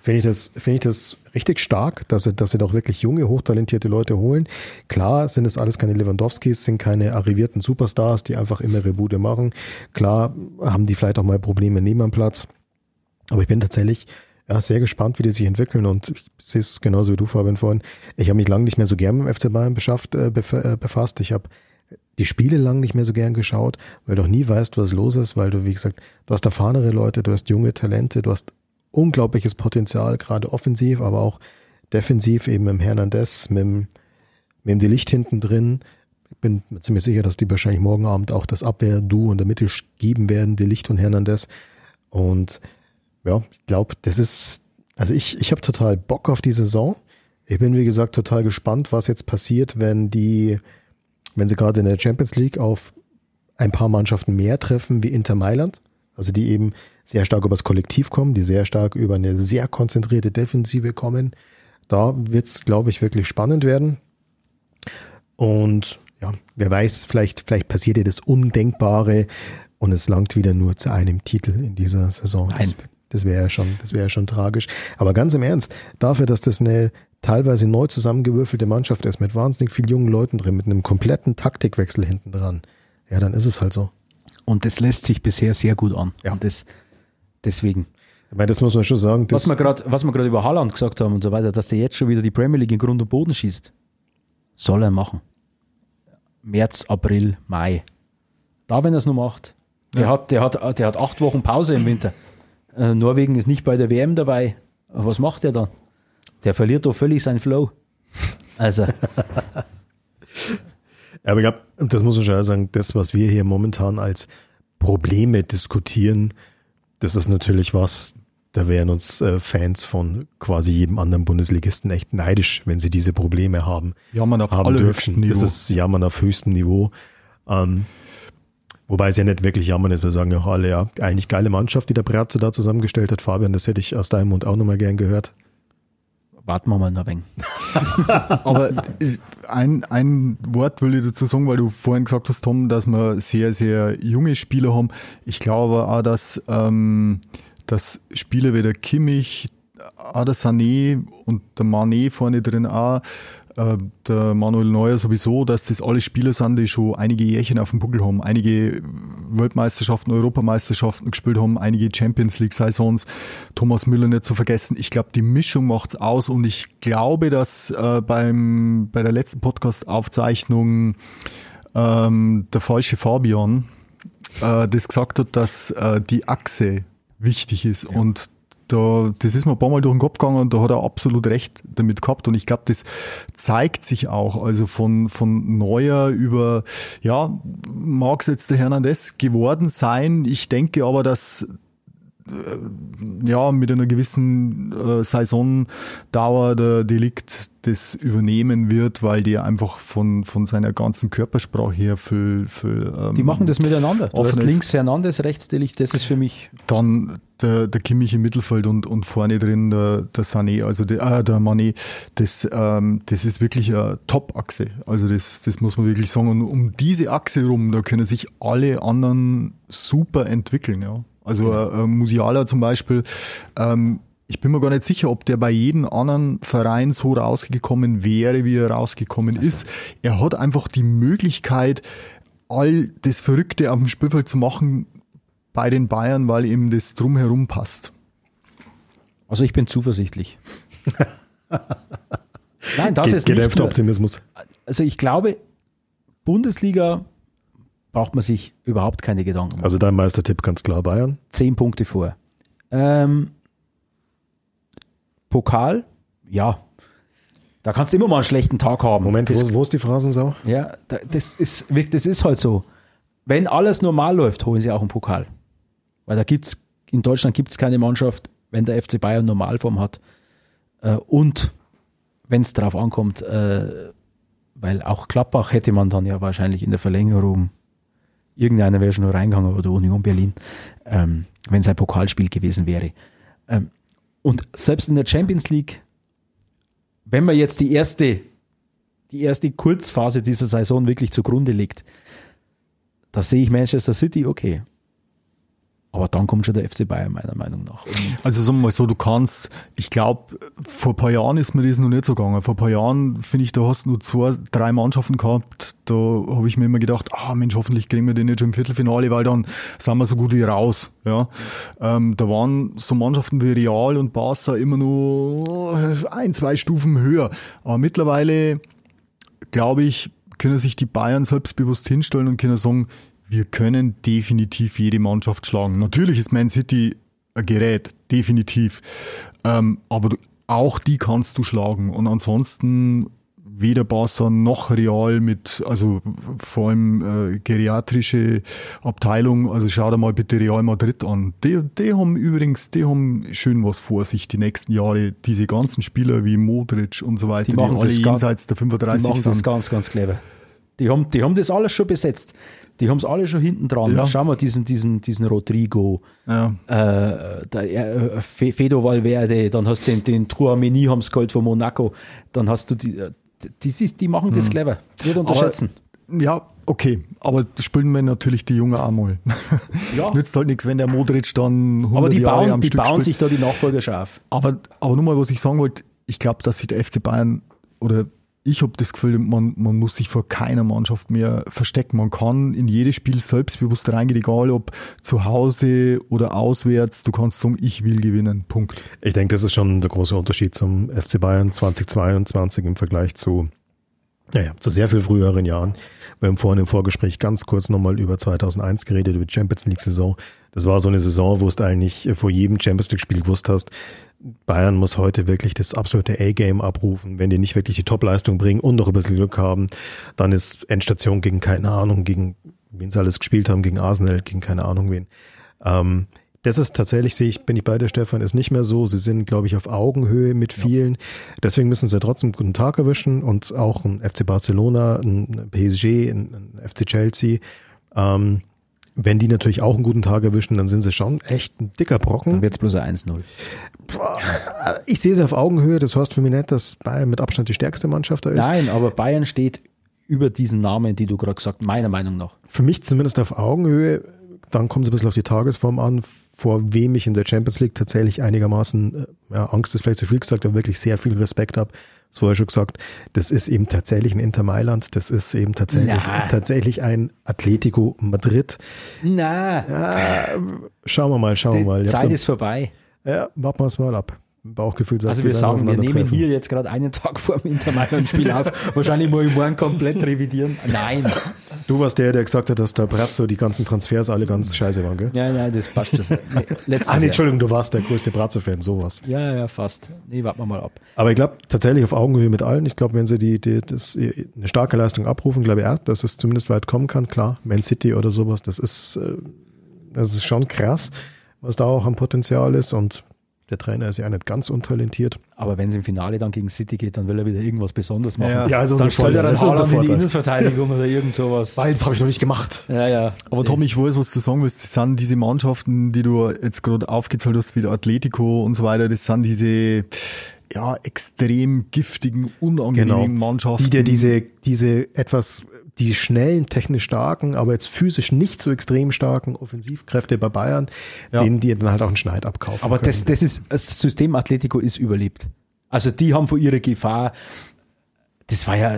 Finde ich das, finde ich das richtig stark, dass sie, dass sie doch wirklich junge, hochtalentierte Leute holen. Klar sind es alles keine Lewandowskis, sind keine arrivierten Superstars, die einfach immer ihre Bude machen. Klar haben die vielleicht auch mal Probleme neben am Platz. Aber ich bin tatsächlich ja, sehr gespannt, wie die sich entwickeln und ich sehe es genauso wie du, Fabian, vorhin. Ich habe mich lange nicht mehr so gern mit dem FC Bayern beschafft, äh, äh, befasst. Ich habe die Spiele lang nicht mehr so gern geschaut, weil du auch nie weißt, was los ist, weil du, wie gesagt, du hast erfahrenere Leute, du hast junge Talente, du hast unglaubliches Potenzial, gerade offensiv, aber auch defensiv, eben dem Hernandez, mit dem, mit dem Delicht hinten drin. Ich bin ziemlich sicher, dass die wahrscheinlich morgen Abend auch das Abwehr-Duo in der Mitte geben werden, Delicht und Hernandez. Und ja, ich glaube, das ist, also ich, ich habe total Bock auf die Saison. Ich bin, wie gesagt, total gespannt, was jetzt passiert, wenn die, wenn sie gerade in der Champions League auf ein paar Mannschaften mehr treffen wie Inter Mailand. Also die eben sehr stark übers Kollektiv kommen, die sehr stark über eine sehr konzentrierte Defensive kommen. Da wird's, glaube ich, wirklich spannend werden. Und ja, wer weiß, vielleicht, vielleicht passiert ja das Undenkbare und es langt wieder nur zu einem Titel in dieser Saison. Das, das wäre ja schon, das wäre ja schon tragisch. Aber ganz im Ernst, dafür, dass das eine teilweise neu zusammengewürfelte Mannschaft ist, mit wahnsinnig vielen jungen Leuten drin, mit einem kompletten Taktikwechsel hinten dran, ja, dann ist es halt so. Und das lässt sich bisher sehr gut an. Ja. Und das, deswegen. Ich meine, das muss man schon sagen. Das, Was wir gerade, über Haaland gesagt haben und so weiter, dass der jetzt schon wieder die Premier League in Grund und Boden schießt, soll er machen. März, April, Mai. Da, wenn er es noch macht. Der, hat, der, hat, der hat acht Wochen Pause im Winter. Äh, Norwegen ist nicht bei der WM dabei. Was macht der dann? Der verliert doch völlig seinen Flow. Also, Aber ich glaube, das muss man schon sagen, das, was wir hier momentan als Probleme diskutieren, das ist natürlich was, da wären uns äh, Fans von quasi jedem anderen Bundesligisten echt neidisch, wenn sie diese Probleme haben. Jammern auf haben allerhöchstem dürfen. Das Niveau. ist Jammern auf höchstem Niveau. Ähm, wobei es ja nicht wirklich Jammern ist, wir sagen ja auch alle, ja, eigentlich geile Mannschaft, die der Bratzo da zusammengestellt hat. Fabian, das hätte ich aus deinem Mund auch nochmal gern gehört. warten wir mal noch ein wenig. Aber ich- ein, ein Wort will ich dazu sagen, weil du vorhin gesagt hast, Tom, dass wir sehr, sehr junge Spieler haben. Ich glaube auch, dass, ähm, dass Spieler wie der Kimmich, auch der Sané und der Mané vorne drin auch, äh, der Manuel Neuer sowieso, dass das alle Spieler sind, die schon einige Jährchen auf dem Buckel haben, einige Weltmeisterschaften, Europameisterschaften gespielt haben, einige Champions League Saisons, Thomas Müller nicht zu vergessen. Ich glaube, die Mischung macht's aus und ich glaube, dass äh, beim bei der letzten Podcast-Aufzeichnung ähm, der falsche Fabian äh, das gesagt hat, dass äh, die Achse wichtig ist und da, das ist mir ein paar Mal durch den Kopf gegangen und da hat er absolut recht damit gehabt. Und ich glaube, das zeigt sich auch. Also von, von Neuer über, ja, mag es jetzt der Hernandez geworden sein. Ich denke aber, dass äh, ja, mit einer gewissen äh, Saisondauer der Delikt das übernehmen wird, weil der einfach von, von seiner ganzen Körpersprache her viel, viel ähm, Die machen das miteinander. Du hast links Hernandez, rechts Delicht. Das ist für mich Dann der, der Kimmich im Mittelfeld und, und vorne drin der, der Sané, also der, äh, der Mané, das, ähm, das ist wirklich eine Top-Achse. Also das, das muss man wirklich sagen. Und um diese Achse rum, da können sich alle anderen super entwickeln. Ja. Also äh, Musiala zum Beispiel, ähm, ich bin mir gar nicht sicher, ob der bei jedem anderen Verein so rausgekommen wäre, wie er rausgekommen ist. Er hat einfach die Möglichkeit, all das Verrückte auf dem Spielfeld zu machen bei den Bayern, weil ihm das drumherum passt. Also ich bin zuversichtlich. Nein, das Ge- ist nicht Optimismus. Also ich glaube, Bundesliga braucht man sich überhaupt keine Gedanken machen. Also dein Meistertipp ganz klar Bayern. Zehn Punkte vor. Ähm, Pokal, ja. Da kannst du immer mal einen schlechten Tag haben. Moment, das, wo, ist die Phrasensau? ja, da- das ist, wirklich- das ist halt so. Wenn alles normal läuft, holen sie auch einen Pokal. Weil da gibt's, in Deutschland gibt es keine Mannschaft, wenn der FC Bayern Normalform hat. Äh, und wenn es darauf ankommt, äh, weil auch Klappbach hätte man dann ja wahrscheinlich in der Verlängerung, irgendeiner wäre schon nur reingegangen oder Union Berlin, ähm, wenn es ein Pokalspiel gewesen wäre. Ähm, und selbst in der Champions League, wenn man jetzt die erste, die erste Kurzphase dieser Saison wirklich zugrunde legt, da sehe ich Manchester City okay. Aber dann kommt schon der FC Bayern meiner Meinung nach. Und Also sagen wir mal so, du kannst, ich glaube, vor ein paar Jahren ist mir das noch nicht so gegangen. Vor ein paar Jahren, finde ich, da hast du nur zwei, drei Mannschaften gehabt. Da habe ich mir immer gedacht, ah Mensch, hoffentlich kriegen wir den jetzt schon im Viertelfinale, weil dann sind wir so gut wie raus. Ja. Ähm, da waren so Mannschaften wie Real und Barca immer nur ein, zwei Stufen höher. Aber mittlerweile, glaube ich, können sich die Bayern selbstbewusst hinstellen und können sagen, wir können definitiv jede Mannschaft schlagen. Natürlich ist Man City ein Gerät, definitiv. Ähm, aber auch die kannst du schlagen. Und ansonsten weder Barca noch Real mit, also vor allem äh, geriatrische Abteilung, also schau dir mal bitte Real Madrid an. Die, die haben übrigens, die haben schön was vor sich die nächsten Jahre. Diese ganzen Spieler wie Modric und so weiter, Die die, machen alle das ganz- jenseits der die 35 machen das sind. ganz, ganz clever. Die haben, die haben das alles schon besetzt. Die haben es alle schon hinten dran. Ja. Schau mal diesen, diesen, diesen Rodrigo, Ja. äh, der, äh, Fe- Fedo Valverde, dann hast du den, den Trouameni haben sie geholt von Monaco, dann hast du die, äh, die, die, die machen das clever. Nicht unterschätzen. Ja, okay, aber spielen wir natürlich die Jungen auch mal. Ja. Nützt halt nichts, wenn der Modric dann 100 aber die Jahre bauen, am die Stück bauen spielt. sich da die Nachfolger schon auf. Aber, aber nur mal, was ich sagen wollte, ich glaube, dass sich der FC Bayern oder ich habe das Gefühl, man, man muss sich vor keiner Mannschaft mehr verstecken. Man kann in jedes Spiel selbstbewusst reingehen, egal ob zu Hause oder auswärts. Du kannst sagen, ich will gewinnen. Punkt. Ich denke, das ist schon der große Unterschied zum FC Bayern 2022 im Vergleich zu, ja, ja, zu sehr viel früheren Jahren. Wir haben vorhin im Vorgespräch ganz kurz nochmal über 2001 geredet, über die Champions League Saison. Das war so eine Saison, wo du eigentlich vor jedem Champions League Spiel gewusst hast, Bayern muss heute wirklich das absolute A-Game abrufen. Wenn die nicht wirklich die Top-Leistung bringen und noch ein bisschen Glück haben, dann ist Endstation gegen keine Ahnung, gegen wen sie alles gespielt haben, gegen Arsenal, gegen keine Ahnung wen. Ähm, das ist tatsächlich, sehe ich, bin ich bei der Stefan, ist nicht mehr so. Sie sind, glaube ich, auf Augenhöhe mit vielen. Deswegen müssen sie trotzdem einen guten Tag erwischen und auch ein FC Barcelona, ein PSG, ein, FC Chelsea. Ähm, wenn die natürlich auch einen guten Tag erwischen, dann sind sie schon echt ein dicker Brocken. Dann wird es bloß ein 1-0. Ich sehe sie auf Augenhöhe. Das heißt für mich nicht, dass Bayern mit Abstand die stärkste Mannschaft da ist. Nein, aber Bayern steht über diesen Namen, die du gerade gesagt hast, meiner Meinung nach. Für mich zumindest auf Augenhöhe. Dann kommt es ein bisschen auf die Tagesform an, vor wem ich in der Champions League tatsächlich einigermaßen, äh, ja, Angst ist vielleicht zu viel gesagt, aber wirklich sehr viel Respekt habe. Das vorher schon gesagt. Das ist eben tatsächlich ein Inter Mailand. Das ist eben tatsächlich, Na. tatsächlich ein Atletico Madrid. Na, Ja, schauen wir mal, schauen wir die mal. Hab Zeit so- ist vorbei. ja, warten wir es mal ab. Bauchgefühl sagt, Also wir sagen, wir nehmen aufeinandertreffen. hier jetzt gerade einen Tag vor dem Inter Mailand-Spiel auf. Wahrscheinlich mal morgen komplett revidieren. Nein. Du warst der, der gesagt hat, dass der Brazzo die ganzen Transfers alle ganz scheiße waren, gell? Ja, nein, das passt schon. Letztes Ah, nee. Entschuldigung, du warst der größte Brazzo-Fan, sowas. Ja, ja, fast. Nee, warten wir mal ab. Aber ich glaube tatsächlich auf Augenhöhe mit allen. Ich glaube, wenn sie die, die das, eine starke Leistung abrufen, glaube ich auch, dass es zumindest weit kommen kann. Klar, Man City oder sowas, das ist, äh, das ist schon krass, was da auch am Potenzial ist. Und der Trainer ist ja auch nicht ganz untalentiert. Aber wenn es im Finale dann gegen City geht, dann will er wieder irgendwas Besonderes machen. Ja. Ja, also dann stellt er dann Das ist unser Haaland in die. Innenverteidigung oder irgend sowas. Weil das habe ich noch nicht gemacht. Ja, ja. Aber Tom, ich weiß, was du sagen willst. Das sind diese Mannschaften, die du jetzt gerade aufgezählt hast, wie der Atletico und so weiter. Das sind diese ja extrem giftigen, unangenehmen Mannschaften. Die dir diese, diese etwas, die schnellen, technisch starken, aber jetzt physisch nicht so extrem starken Offensivkräfte bei Bayern, Ja. denen die dann halt auch einen Schneid abkaufen Aber können. das, das ist, das System Atletico ist überlebt. Also die haben vor ihrer Gefahr, das war ja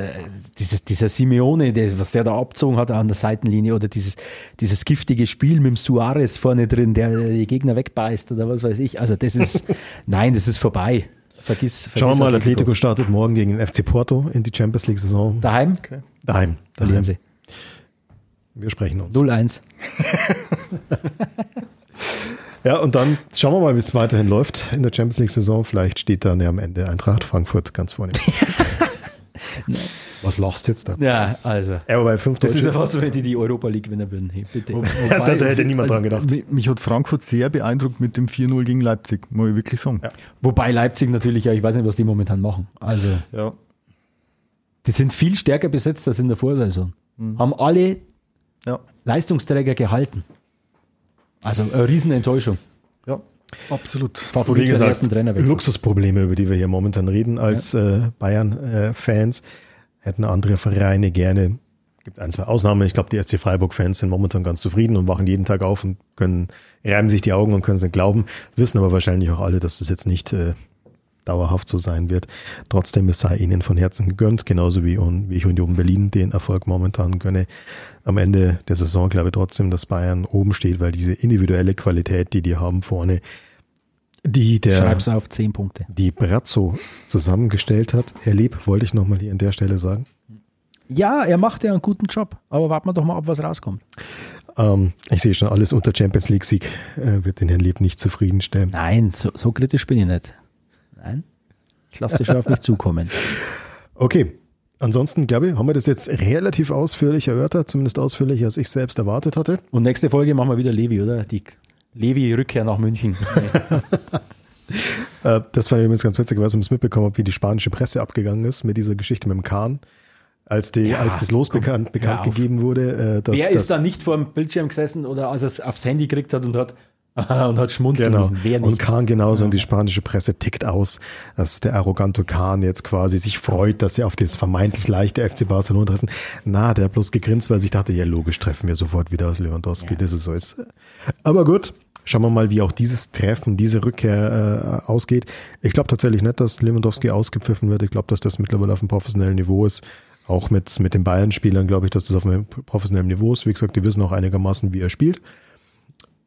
dieses, dieser Simeone, der, was der da abgezogen hat an der Seitenlinie oder dieses, dieses giftige Spiel mit dem Suarez vorne drin, der die Gegner wegbeißt oder was weiß ich. Also das ist, nein, das ist vorbei. Vergiss, vergiss Schauen wir mal, Atletico startet morgen gegen den FC Porto in die Champions League Saison. Daheim Daheim. verlieren Daheim. sie. Wir sprechen uns. 0-1. Ja, und dann schauen wir mal, wie es weiterhin läuft in der Champions League-Saison. Vielleicht steht dann ja am Ende Eintracht Frankfurt ganz vorne. Was lachst jetzt da? Ja, also. Ja, aber bei fünf Das ist ja Deutsche, fast so, wenn die die Europa League gewinnen würden. Hey, bitte. da hätte niemand dran gedacht. Mi- Mich hat Frankfurt sehr beeindruckt mit dem 4-0 gegen Leipzig, muss ich wirklich sagen. Wobei Leipzig natürlich, ja, ich weiß nicht, was die momentan machen. Also, Ja. die sind viel stärker besetzt als in der Vorsaison. Haben alle Ja. Leistungsträger gehalten. Also, eine Riesenenttäuschung. Ja. Absolut. Favorit Wie gesagt. Luxusprobleme, über die wir hier momentan reden als äh, Bayern-Fans. Hätten andere Vereine gerne. Gibt ein, zwei Ausnahmen. Ich glaube, die SC Freiburg-Fans sind momentan ganz zufrieden und wachen jeden Tag auf und können, reiben sich die Augen und können es nicht glauben, wissen aber wahrscheinlich auch alle, dass das jetzt nicht äh, dauerhaft so sein wird. Trotzdem, es sei ihnen von Herzen gegönnt, genauso wie, un- wie ich Union Berlin den Erfolg momentan gönne. Am Ende der Saison glaube ich trotzdem, dass Bayern oben steht, weil diese individuelle Qualität, die die haben vorne, die der Schreib's auf 10 Punkte. die Brazzo zusammengestellt hat. Herr Lieb, wollte ich nochmal hier an der Stelle sagen. Ja, er macht ja einen guten Job. Aber warten wir doch mal ab, was rauskommt. Ähm, ich sehe schon, alles unter Champions League-Sieg äh, wird den Herrn Lieb nicht zufriedenstellen. Nein, so, so kritisch bin ich nicht. Nein. Ich lasse das schon auf mich zukommen. Okay, ansonsten glaube ich, haben wir das jetzt relativ ausführlich erörtert, zumindest ausführlicher, als ich selbst erwartet hatte. Und nächste Folge machen wir wieder Levi, oder? Die Levi-Rückkehr nach München. Äh, das fand ich übrigens ganz witzig, weil ich es mitbekommen habe, wie die spanische Presse abgegangen ist mit dieser Geschichte mit dem Kahn. Als, die, als das Los bekannt, bekannt gegeben wurde, äh, dass, Wer dass ist da nicht vor dem Bildschirm gesessen oder als er es aufs Handy gekriegt hat und hat, und hat schmunzeln Genau. müssen? Und? Kahn genauso. Und die spanische Presse tickt aus, dass der arrogante Kahn jetzt quasi sich freut, dass sie auf das vermeintlich leichte FC Barcelona treffen. Na, der hat bloß gegrinst, weil ich dachte, ja, logisch treffen wir sofort wieder aus Lewandowski. Das ist so. Ist. Aber gut. Schauen wir mal, wie auch dieses Treffen, diese Rückkehr äh, ausgeht. Ich glaube tatsächlich nicht, dass Lewandowski ausgepfiffen wird. Ich glaube, dass das mittlerweile auf einem professionellen Niveau ist. Auch mit, mit den Bayern-Spielern glaube ich, dass das auf einem professionellen Niveau ist. Wie gesagt, die wissen auch einigermaßen, wie er spielt,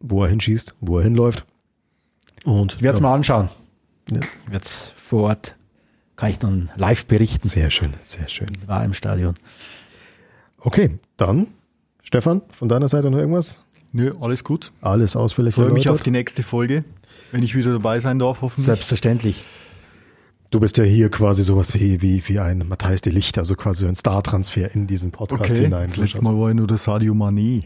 wo er hinschießt, wo er hinläuft. Und Ich werde es ja, mal anschauen. Ja. Ich werde es vor Ort, kann ich dann live berichten. Sehr schön, sehr schön. Das war im Stadion. Okay, dann, Stefan, von deiner Seite noch irgendwas? Nö, alles gut. Alles ausführlich Freue mich auf die nächste Folge, wenn ich wieder dabei sein darf, hoffentlich. Selbstverständlich. Du bist ja hier quasi sowas wie, wie, wie ein Matthijs de Licht, also quasi ein Star-Transfer in diesen Podcast Okay, hinein. das letzte Mal war ich nur der Sadio Mané.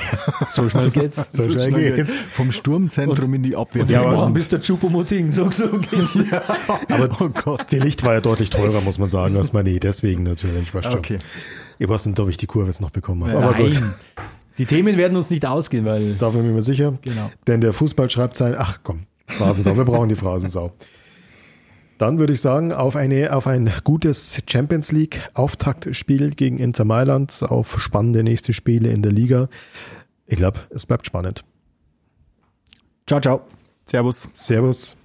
So schnell geht's. So schnell geht's. Vom Sturmzentrum in die Abwehr. Ja, aber bist du Chupomoting. So, so geht's. Aber Oh Gott. die Licht war ja deutlich teurer, muss man sagen, als Mané. Deswegen natürlich, weißt. Okay. Ich weiß nicht, ob ich die Kurve jetzt noch bekommen habe. Aber gut, Nein. Die Themen werden uns nicht ausgehen, weil da bin ich mir sicher. Genau. Denn der Fußball schreibt sein, ach komm, Phrasensau, wir brauchen die Phrasensau. Dann würde ich sagen, auf, eine, auf ein gutes Champions League Auftaktspiel gegen Inter Mailand, auf spannende nächste Spiele in der Liga. Ich glaube, es bleibt spannend. ciao, ciao. Servus. Servus.